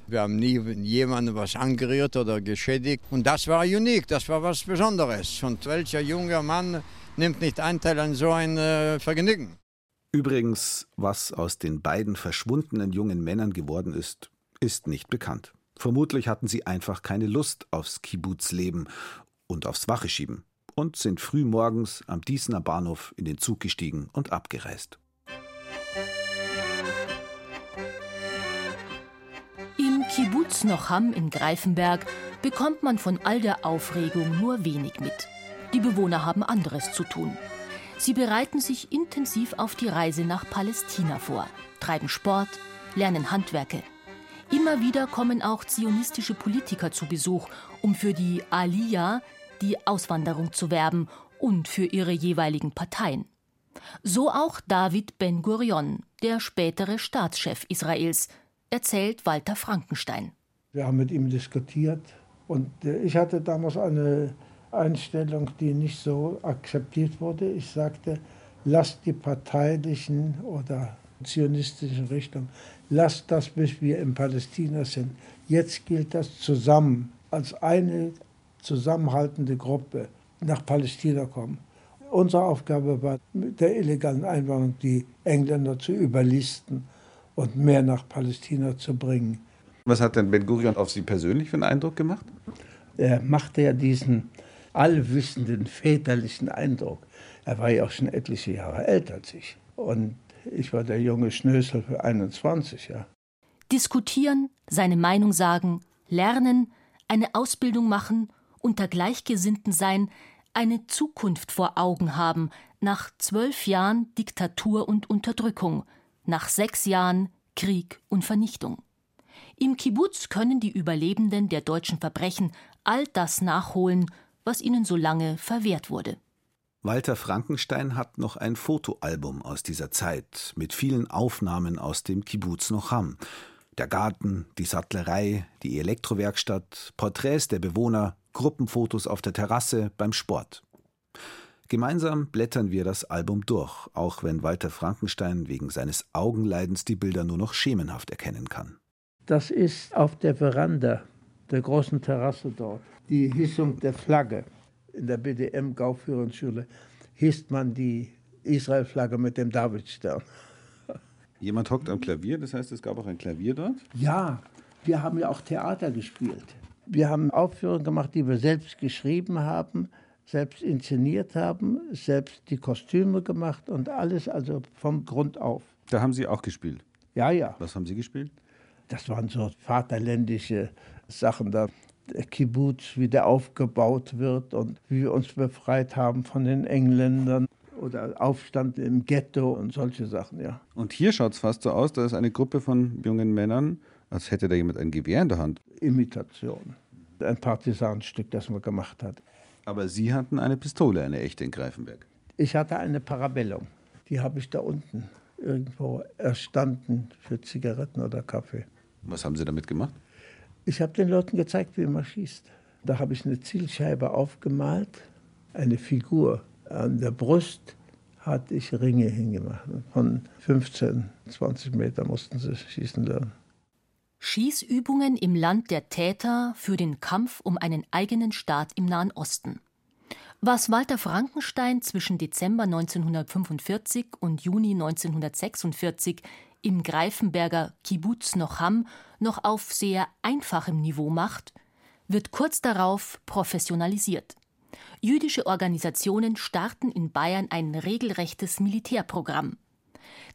Wir haben nie jemandem was angerührt oder geschädigt. Und das war unique, das war was Besonderes. Und welcher junger Mann nimmt nicht Anteil an so ein äh, Vergnügen? Übrigens, was aus den beiden verschwundenen jungen Männern geworden ist, ist nicht bekannt. Vermutlich hatten sie einfach keine Lust aufs Kibbutzleben und aufs Wacheschieben und sind früh morgens am Diesener Bahnhof in den Zug gestiegen und abgereist. Im Kibbutz Nocham in Greifenberg bekommt man von all der Aufregung nur wenig mit. Die Bewohner haben anderes zu tun. Sie bereiten sich intensiv auf die Reise nach Palästina vor, treiben Sport, lernen Handwerke. Immer wieder kommen auch zionistische Politiker zu Besuch, um für die Aliyah, die Auswanderung zu werben und für ihre jeweiligen Parteien. So auch David Ben Gurion, der spätere Staatschef Israels, erzählt Walter Frankenstein. Wir haben mit ihm diskutiert und äh, ich hatte damals eine Einstellung, die nicht so akzeptiert wurde. Ich sagte, lasst die parteilichen oder zionistischen Richtung, lasst das, bis wir in Palästina sind. Jetzt gilt das zusammen, als eine zusammenhaltende Gruppe nach Palästina kommen. Unsere Aufgabe war, mit der illegalen Einwanderung die Engländer zu überlisten und mehr nach Palästina zu bringen. Was hat denn Ben Gurion auf Sie persönlich für einen Eindruck gemacht? Er machte ja diesen allwissenden väterlichen Eindruck. Er war ja auch schon etliche Jahre älter als ich. Und ich war der junge Schnösel für 21, ja. Diskutieren, seine Meinung sagen, lernen, eine Ausbildung machen, unter Gleichgesinnten sein, eine Zukunft vor Augen haben, nach zwölf Jahren Diktatur und Unterdrückung, nach sechs Jahren Krieg und Vernichtung. Im Kibbutz können die Überlebenden der deutschen Verbrechen all das nachholen, was ihnen so lange verwehrt wurde. Walter Frankenstein hat noch ein Fotoalbum aus dieser Zeit mit vielen Aufnahmen aus dem Kibbutz Nocham. Der Garten, die Sattlerei, die Elektrowerkstatt, Porträts der Bewohner, Gruppenfotos auf der Terrasse, beim Sport. Gemeinsam blättern wir das Album durch, auch wenn Walter Frankenstein wegen seines Augenleidens die Bilder nur noch schemenhaft erkennen kann. Das ist auf der Veranda der großen Terrasse dort die Hissung der Flagge. In der BDM-Gauführungsschule hisst man die Israel-Flagge mit dem Davidstern. Jemand hockt am Klavier, das heißt, es gab auch ein Klavier dort? Ja, wir haben ja auch Theater gespielt. Wir haben Aufführungen gemacht, die wir selbst geschrieben haben, selbst inszeniert haben, selbst die Kostüme gemacht und alles also vom Grund auf. Da haben Sie auch gespielt? Ja, ja. Was haben Sie gespielt? Das waren so vaterländische Sachen. Da Kibbutz wieder aufgebaut wird und wie wir uns befreit haben von den Engländern oder Aufstand im Ghetto und solche Sachen, ja. Und hier schaut es fast so aus, da ist eine Gruppe von jungen Männern, als hätte da jemand ein Gewehr in der Hand. Imitation. Ein Partisanenstück, das man gemacht hat. Aber Sie hatten eine Pistole, eine echte in Greifenberg. Ich hatte eine Parabellum. Die habe ich da unten irgendwo erstanden für Zigaretten oder Kaffee. Was haben Sie damit gemacht? Ich habe den Leuten gezeigt, wie man schießt. Da habe ich eine Zielscheibe aufgemalt, eine Figur. An der Brust hatte ich Ringe hingemacht. Von 15, 20 Meter mussten sie schießen lernen. Schießübungen im Land der Täter für den Kampf um einen eigenen Staat im Nahen Osten. Was Walter Frankenstein zwischen Dezember 1945 und Juni 1946 im Greifenberger Kibbutz Nocham noch auf sehr einfachem Niveau macht, wird kurz darauf professionalisiert. Jüdische Organisationen starten in Bayern ein regelrechtes Militärprogramm.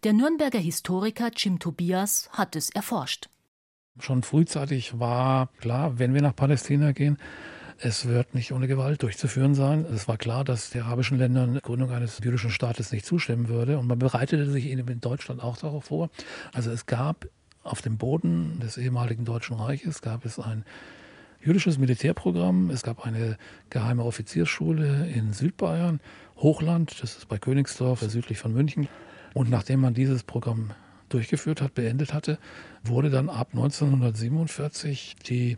Der Nürnberger Historiker Jim Tobias hat es erforscht. Schon frühzeitig war klar, wenn wir nach Palästina gehen, es wird nicht ohne Gewalt durchzuführen sein. Es war klar, dass die arabischen Länder eine Gründung eines jüdischen Staates nicht zustimmen würde. Und man bereitete sich in Deutschland auch darauf vor. Also es gab auf dem Boden des ehemaligen Deutschen Reiches gab es ein jüdisches Militärprogramm. Es gab eine geheime Offiziersschule in Südbayern, Hochland, das ist bei Königsdorf, südlich von München. Und nachdem man dieses Programm durchgeführt hat, beendet hatte, wurde dann ab 1947 die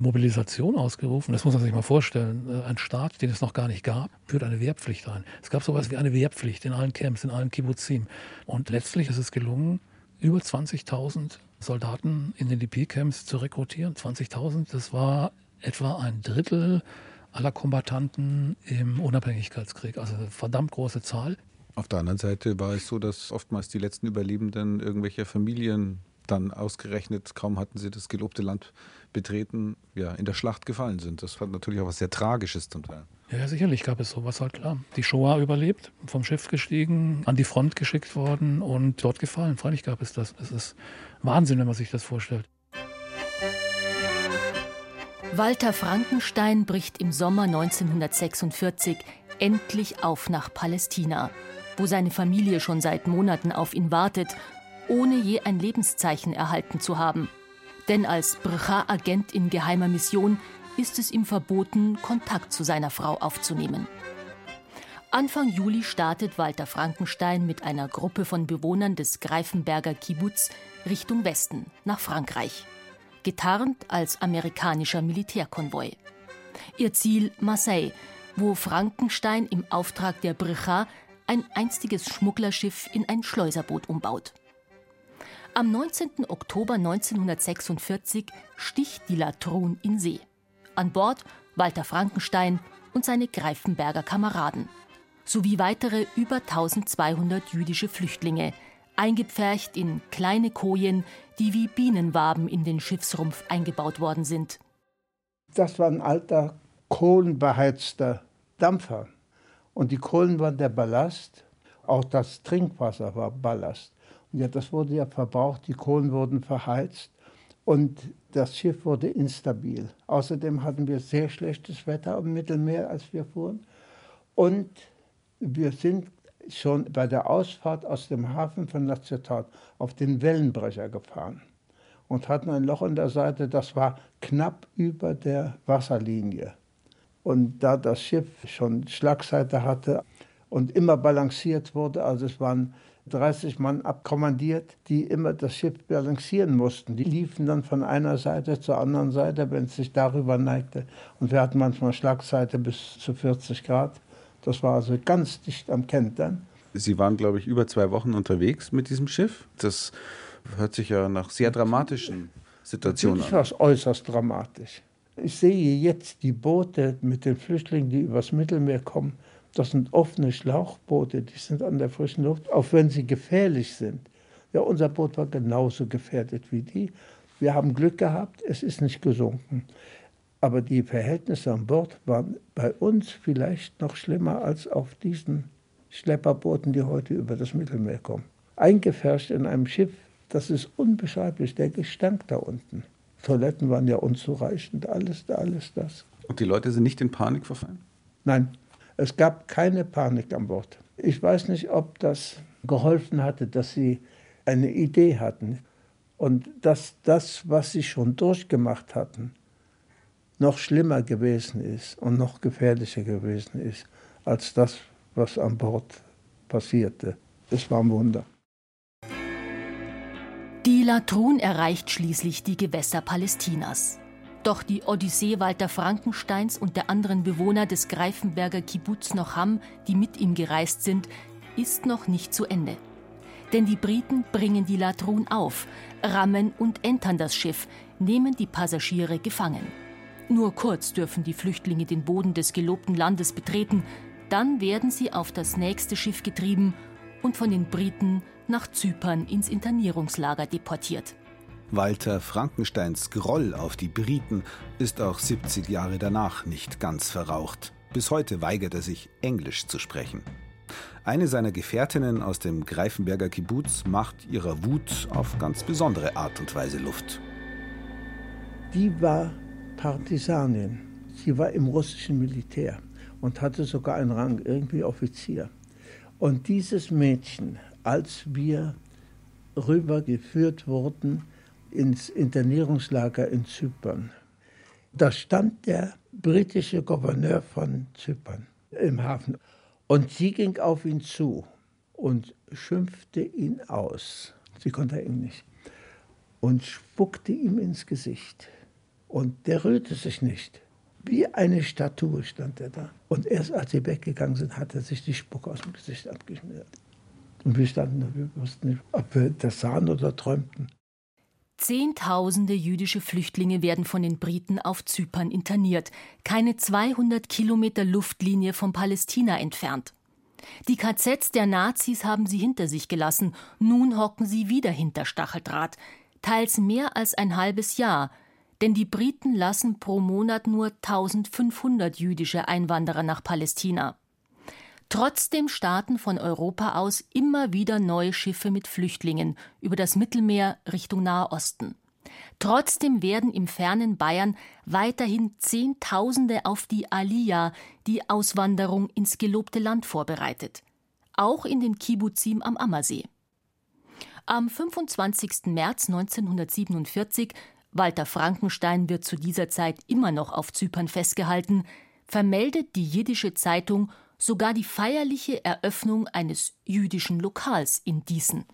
Mobilisation ausgerufen. Das muss man sich mal vorstellen. Äh, ein Staat, den es noch gar nicht gab, führt eine Wehrpflicht ein. Es gab sowas wie eine Wehrpflicht in allen Camps, in allen Kibbutzim. Und letztlich ist es gelungen, über 20.000 Soldaten in den DP-Camps zu rekrutieren. 20.000, das war etwa ein Drittel aller Kombattanten im Unabhängigkeitskrieg. Also eine verdammt große Zahl. Auf der anderen Seite war es so, dass oftmals die letzten Überlebenden irgendwelcher Familien dann ausgerechnet, kaum hatten sie das gelobte Land betreten, ja, in der Schlacht gefallen sind. Das war natürlich auch was sehr Tragisches zum Teil. Ja, sicherlich gab es sowas halt klar. Die Shoah überlebt, vom Schiff gestiegen, an die Front geschickt worden und dort gefallen. Freilich gab es das. Es ist Wahnsinn, wenn man sich das vorstellt. Walter Frankenstein bricht im Sommer 1946 endlich auf nach Palästina, wo seine Familie schon seit Monaten auf ihn wartet, ohne je ein Lebenszeichen erhalten zu haben. Denn als Brecha-Agent in geheimer Mission ist es ihm verboten, Kontakt zu seiner Frau aufzunehmen. Anfang Juli startet Walter Frankenstein mit einer Gruppe von Bewohnern des Greifenberger Kibbutz Richtung Westen, nach Frankreich. Getarnt als amerikanischer Militärkonvoi. Ihr Ziel Marseille, wo Frankenstein im Auftrag der Brecha ein einstiges Schmugglerschiff in ein Schleuserboot umbaut. Am 19. Oktober 1946 sticht die Latrun in See. An Bord Walter Frankenstein und seine Greifenberger Kameraden sowie weitere über 1200 jüdische Flüchtlinge, eingepfercht in kleine Kojen, die wie Bienenwaben in den Schiffsrumpf eingebaut worden sind. Das war ein alter kohlenbeheizter Dampfer. Und die Kohlen waren der Ballast, auch das Trinkwasser war Ballast. Ja, das wurde ja verbraucht, die Kohlen wurden verheizt und das Schiff wurde instabil. Außerdem hatten wir sehr schlechtes Wetter im Mittelmeer, als wir fuhren. Und wir sind schon bei der Ausfahrt aus dem Hafen von La Ciotat auf den Wellenbrecher gefahren und hatten ein Loch in der Seite, das war knapp über der Wasserlinie. Und da das Schiff schon Schlagseite hatte und immer balanciert wurde, also es waren 30 Mann abkommandiert, die immer das Schiff balancieren mussten. Die liefen dann von einer Seite zur anderen Seite, wenn es sich darüber neigte. Und wir hatten manchmal Schlagseite bis zu 40 Grad. Das war also ganz dicht am Kentern. Sie waren, glaube ich, über zwei Wochen unterwegs mit diesem Schiff. Das hört sich ja nach sehr dramatischen Situationen Natürlich an. Das war äußerst dramatisch. Ich sehe jetzt die Boote mit den Flüchtlingen, die übers Mittelmeer kommen. Das sind offene Schlauchboote, die sind an der frischen Luft, auch wenn sie gefährlich sind. Ja, unser Boot war genauso gefährdet wie die. Wir haben Glück gehabt, es ist nicht gesunken. Aber die Verhältnisse an Bord waren bei uns vielleicht noch schlimmer als auf diesen Schlepperbooten, die heute über das Mittelmeer kommen. Eingefärscht in einem Schiff, das ist unbeschreiblich, der Gestank da unten. Toiletten waren ja unzureichend, alles, alles das. Und die Leute sind nicht in Panik verfallen? Nein, es gab keine Panik an Bord. Ich weiß nicht, ob das geholfen hatte, dass sie eine Idee hatten und dass das, was sie schon durchgemacht hatten, noch schlimmer gewesen ist und noch gefährlicher gewesen ist als das, was an Bord passierte. Es war ein Wunder. Die Latrun erreicht schließlich die Gewässer Palästinas. Doch die Odyssee Walter Frankensteins und der anderen Bewohner des Greifenberger Kibbutz Nocham, die mit ihm gereist sind, ist noch nicht zu Ende. Denn die Briten bringen die Latrun auf, rammen und entern das Schiff, nehmen die Passagiere gefangen. Nur kurz dürfen die Flüchtlinge den Boden des gelobten Landes betreten, dann werden sie auf das nächste Schiff getrieben und von den Briten nach Zypern ins Internierungslager deportiert. Walter Frankensteins Groll auf die Briten ist auch 70 Jahre danach nicht ganz verraucht. Bis heute weigert er sich, Englisch zu sprechen. Eine seiner Gefährtinnen aus dem Greifenberger Kibbutz macht ihrer Wut auf ganz besondere Art und Weise Luft. Die war Partisanin. Sie war im russischen Militär und hatte sogar einen Rang, irgendwie Offizier. Und dieses Mädchen, als wir rübergeführt wurden ins Internierungslager in Zypern, da stand der britische Gouverneur von Zypern im Hafen und sie ging auf ihn zu und schimpfte ihn aus. Sie konnte Englisch und spuckte ihm ins Gesicht. Und der rührte sich nicht. Wie eine Statue stand er da. Und erst als sie weggegangen sind, hat er sich die Spucke aus dem Gesicht abgeschmiert. Und wir standen da, wir wussten nicht, ob wir das sahen oder träumten. Zehntausende jüdische Flüchtlinge werden von den Briten auf Zypern interniert, keine 200 Kilometer Luftlinie von Palästina entfernt. Die KZs der Nazis haben sie hinter sich gelassen, nun hocken sie wieder hinter Stacheldraht, teils mehr als ein halbes Jahr, denn die Briten lassen pro Monat nur 1500 jüdische Einwanderer nach Palästina. Trotzdem starten von Europa aus immer wieder neue Schiffe mit Flüchtlingen über das Mittelmeer Richtung Nahe Osten. Trotzdem werden im fernen Bayern weiterhin Zehntausende auf die Aliyah, die Auswanderung ins gelobte Land vorbereitet. Auch in den Kibbuzim am Ammersee. Am 25. März 1947, Walter Frankenstein wird zu dieser Zeit immer noch auf Zypern festgehalten, vermeldet die jiddische Zeitung sogar die feierliche Eröffnung eines jüdischen Lokals in Diesen.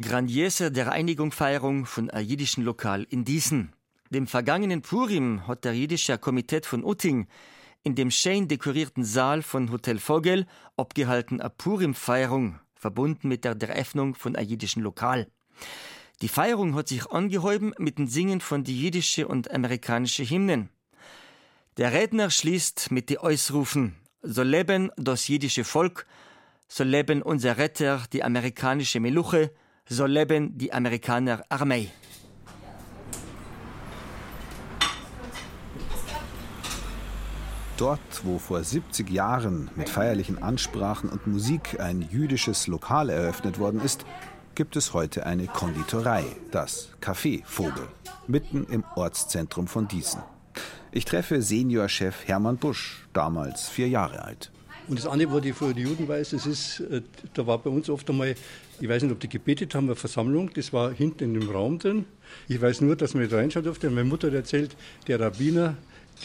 Grandiese der Einigungfeierung von einem jüdischen Lokal in Diesen. Dem vergangenen Purim hat der jüdische Komitee von Utting in dem schön dekorierten Saal von Hotel Vogel abgehalten eine Purim-Feierung, verbunden mit der Eröffnung von einem jüdischen Lokal. Die Feierung hat sich angehäuben mit dem Singen von die jüdische und amerikanische Hymnen. Der Redner schließt mit die Ausrufen so leben das jüdische Volk, so leben unser Retter, die amerikanische Meluche, so leben die Amerikaner Armee. Dort, wo vor 70 Jahren mit feierlichen Ansprachen und Musik ein jüdisches Lokal eröffnet worden ist, gibt es heute eine Konditorei, das Café Vogel, mitten im Ortszentrum von Diesen. Ich treffe Seniorchef Hermann Busch, damals vier Jahre alt. Und das andere, was ich für die Juden weiß, das ist, äh, da war bei uns oft einmal, ich weiß nicht, ob die gebetet haben, eine Versammlung, das war hinten in dem Raum drin. Ich weiß nur, dass man nicht reinschauen durfte. Meine Mutter hat erzählt, der Rabbiner,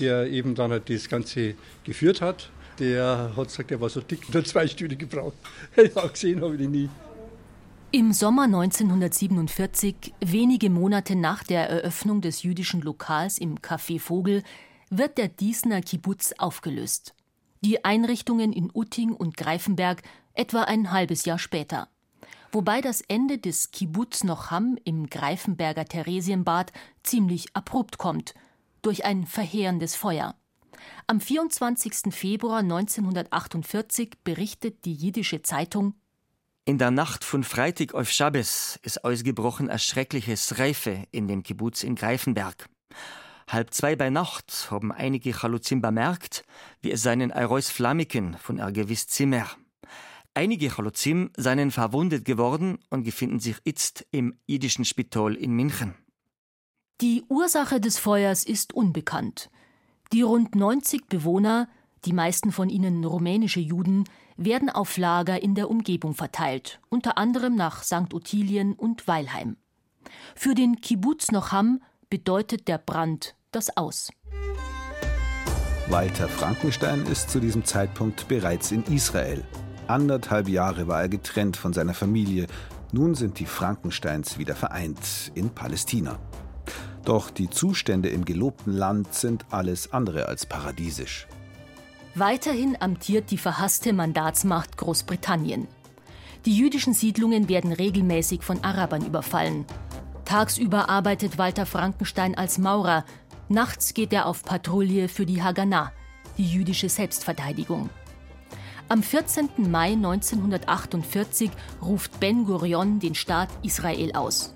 der eben dann halt das Ganze geführt hat, der hat gesagt, er war so dick, nur zwei Stühle gebraucht. *laughs* Ja, gesehen habe ich ihn nie. Im Sommer 1947, wenige Monate nach der Eröffnung des jüdischen Lokals im Café Vogel, wird der Diesner Kibbutz aufgelöst. Die Einrichtungen in Utting und Greifenberg etwa ein halbes Jahr später. Wobei das Ende des Kibbutz Nocham im Greifenberger Theresienbad ziemlich abrupt kommt, durch ein verheerendes Feuer. Am 24. Februar 1948 berichtet die jiddische Zeitung in der Nacht von Freitag auf Schabbes ist ausgebrochen ein schreckliches Reife in dem Kibbutz in Greifenberg. Halb zwei bei Nacht haben einige Chaluzim bemerkt, wie es seinen Ereus Flammiken von er gewiss Zimmer. Einige Chaluzim seien verwundet geworden und befinden sich jetzt im jüdischen Spital in München. Die Ursache des Feuers ist unbekannt. Die rund 90 Bewohner, die meisten von ihnen rumänische Juden, werden auf Lager in der Umgebung verteilt, unter anderem nach St. Ottilien und Weilheim. Für den Kibbutz Nocham bedeutet der Brand das Aus. Walter Frankenstein ist zu diesem Zeitpunkt bereits in Israel. Anderthalb Jahre war er getrennt von seiner Familie. Nun sind die Frankensteins wieder vereint in Palästina. Doch die Zustände im gelobten Land sind alles andere als paradiesisch. Weiterhin amtiert die verhasste Mandatsmacht Großbritannien. Die jüdischen Siedlungen werden regelmäßig von Arabern überfallen. Tagsüber arbeitet Walter Frankenstein als Maurer, nachts geht er auf Patrouille für die Haganah, die jüdische Selbstverteidigung. Am 14. Mai 1948 ruft Ben Gurion den Staat Israel aus.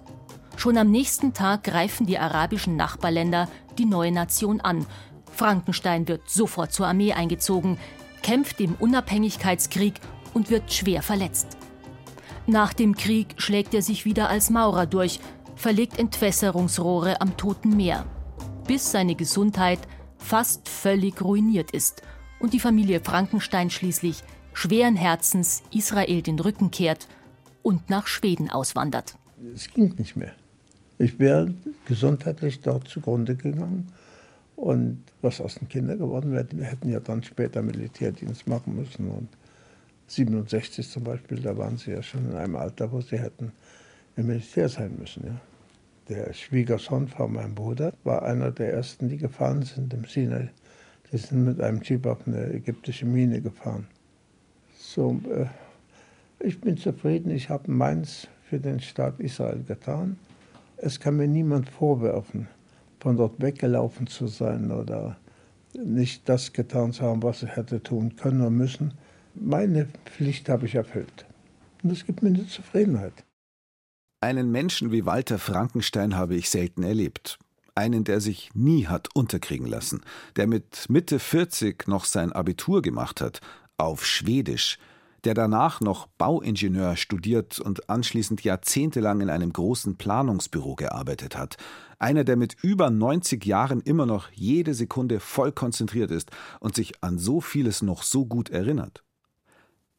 Schon am nächsten Tag greifen die arabischen Nachbarländer die neue Nation an Frankenstein wird sofort zur Armee eingezogen, kämpft im Unabhängigkeitskrieg und wird schwer verletzt. Nach dem Krieg schlägt er sich wieder als Maurer durch, verlegt Entwässerungsrohre am Toten Meer, bis seine Gesundheit fast völlig ruiniert ist und die Familie Frankenstein schließlich schweren Herzens Israel den Rücken kehrt und nach Schweden auswandert. Es ging nicht mehr. Ich wäre gesundheitlich dort zugrunde gegangen und was aus den Kindern geworden wäre, die hätten ja dann später Militärdienst machen müssen. Und 67 zum Beispiel, da waren sie ja schon in einem Alter, wo sie hätten im Militär sein müssen. Ja. Der Schwiegersohn von meinem Bruder war einer der ersten, die gefahren sind im Sinai. Die sind mit einem Jeep auf eine ägyptische Mine gefahren. So, äh, ich bin zufrieden, ich habe meins für den Staat Israel getan. Es kann mir niemand vorwerfen, von dort weggelaufen zu sein oder nicht das getan zu haben, was ich hätte tun können und müssen. Meine Pflicht habe ich erfüllt. Und es gibt mir eine Zufriedenheit. Einen Menschen wie Walter Frankenstein habe ich selten erlebt. Einen, der sich nie hat unterkriegen lassen, der mit Mitte 40 noch sein Abitur gemacht hat, auf Schwedisch, der danach noch Bauingenieur studiert und anschließend jahrzehntelang in einem großen Planungsbüro gearbeitet hat, einer, der mit über 90 Jahren immer noch jede Sekunde voll konzentriert ist und sich an so vieles noch so gut erinnert.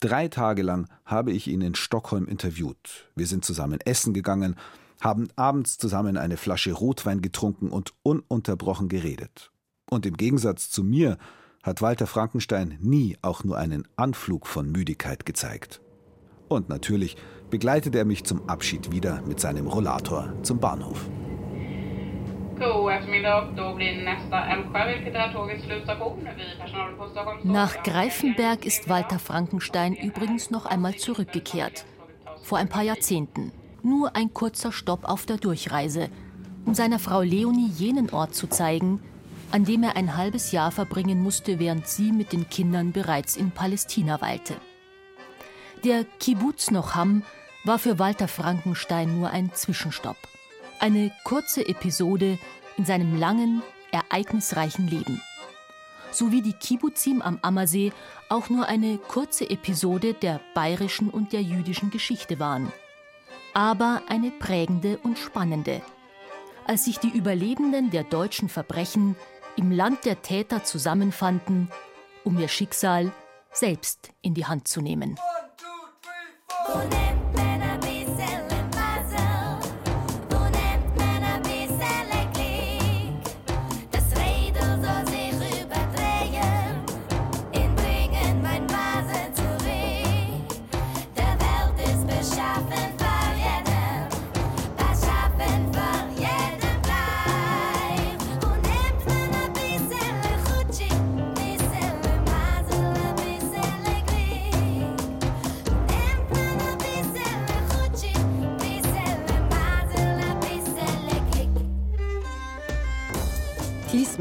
Drei Tage lang habe ich ihn in Stockholm interviewt. Wir sind zusammen essen gegangen, haben abends zusammen eine Flasche Rotwein getrunken und ununterbrochen geredet. Und im Gegensatz zu mir hat Walter Frankenstein nie auch nur einen Anflug von Müdigkeit gezeigt. Und natürlich begleitet er mich zum Abschied wieder mit seinem Rollator zum Bahnhof. Nach Greifenberg ist Walter Frankenstein übrigens noch einmal zurückgekehrt. Vor ein paar Jahrzehnten. Nur ein kurzer Stopp auf der Durchreise, um seiner Frau Leonie jenen Ort zu zeigen, an dem er ein halbes Jahr verbringen musste, während sie mit den Kindern bereits in Palästina weilte. Der Kibbutz Nocham war für Walter Frankenstein nur ein Zwischenstopp. Eine kurze Episode in seinem langen, ereignisreichen Leben. So wie die Kibbutzim am Ammersee auch nur eine kurze Episode der bayerischen und der jüdischen Geschichte waren. Aber eine prägende und spannende. Als sich die Überlebenden der deutschen Verbrechen im Land der Täter zusammenfanden, um ihr Schicksal selbst in die Hand zu nehmen. One, two,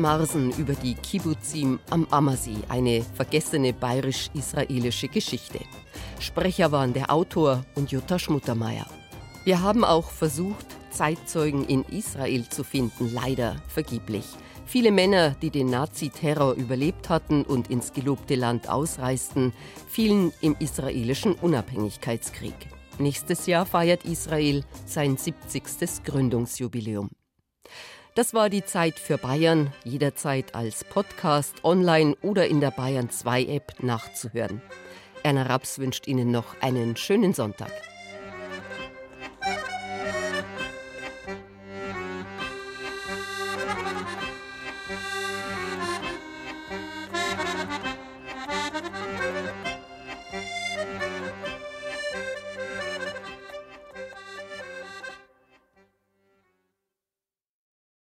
Marsen über die Kibbutzim am Ammersee, eine vergessene bayerisch-israelische Geschichte. Sprecher waren der Autor und Jutta Schmuttermeier. Wir haben auch versucht, Zeitzeugen in Israel zu finden, leider vergeblich. Viele Männer, die den Nazi-Terror überlebt hatten und ins gelobte Land ausreisten, fielen im israelischen Unabhängigkeitskrieg. Nächstes Jahr feiert Israel sein 70. Gründungsjubiläum. Das war die Zeit für Bayern, jederzeit als Podcast, online oder in der Bayern 2 App nachzuhören. Erna Raps wünscht Ihnen noch einen schönen Sonntag.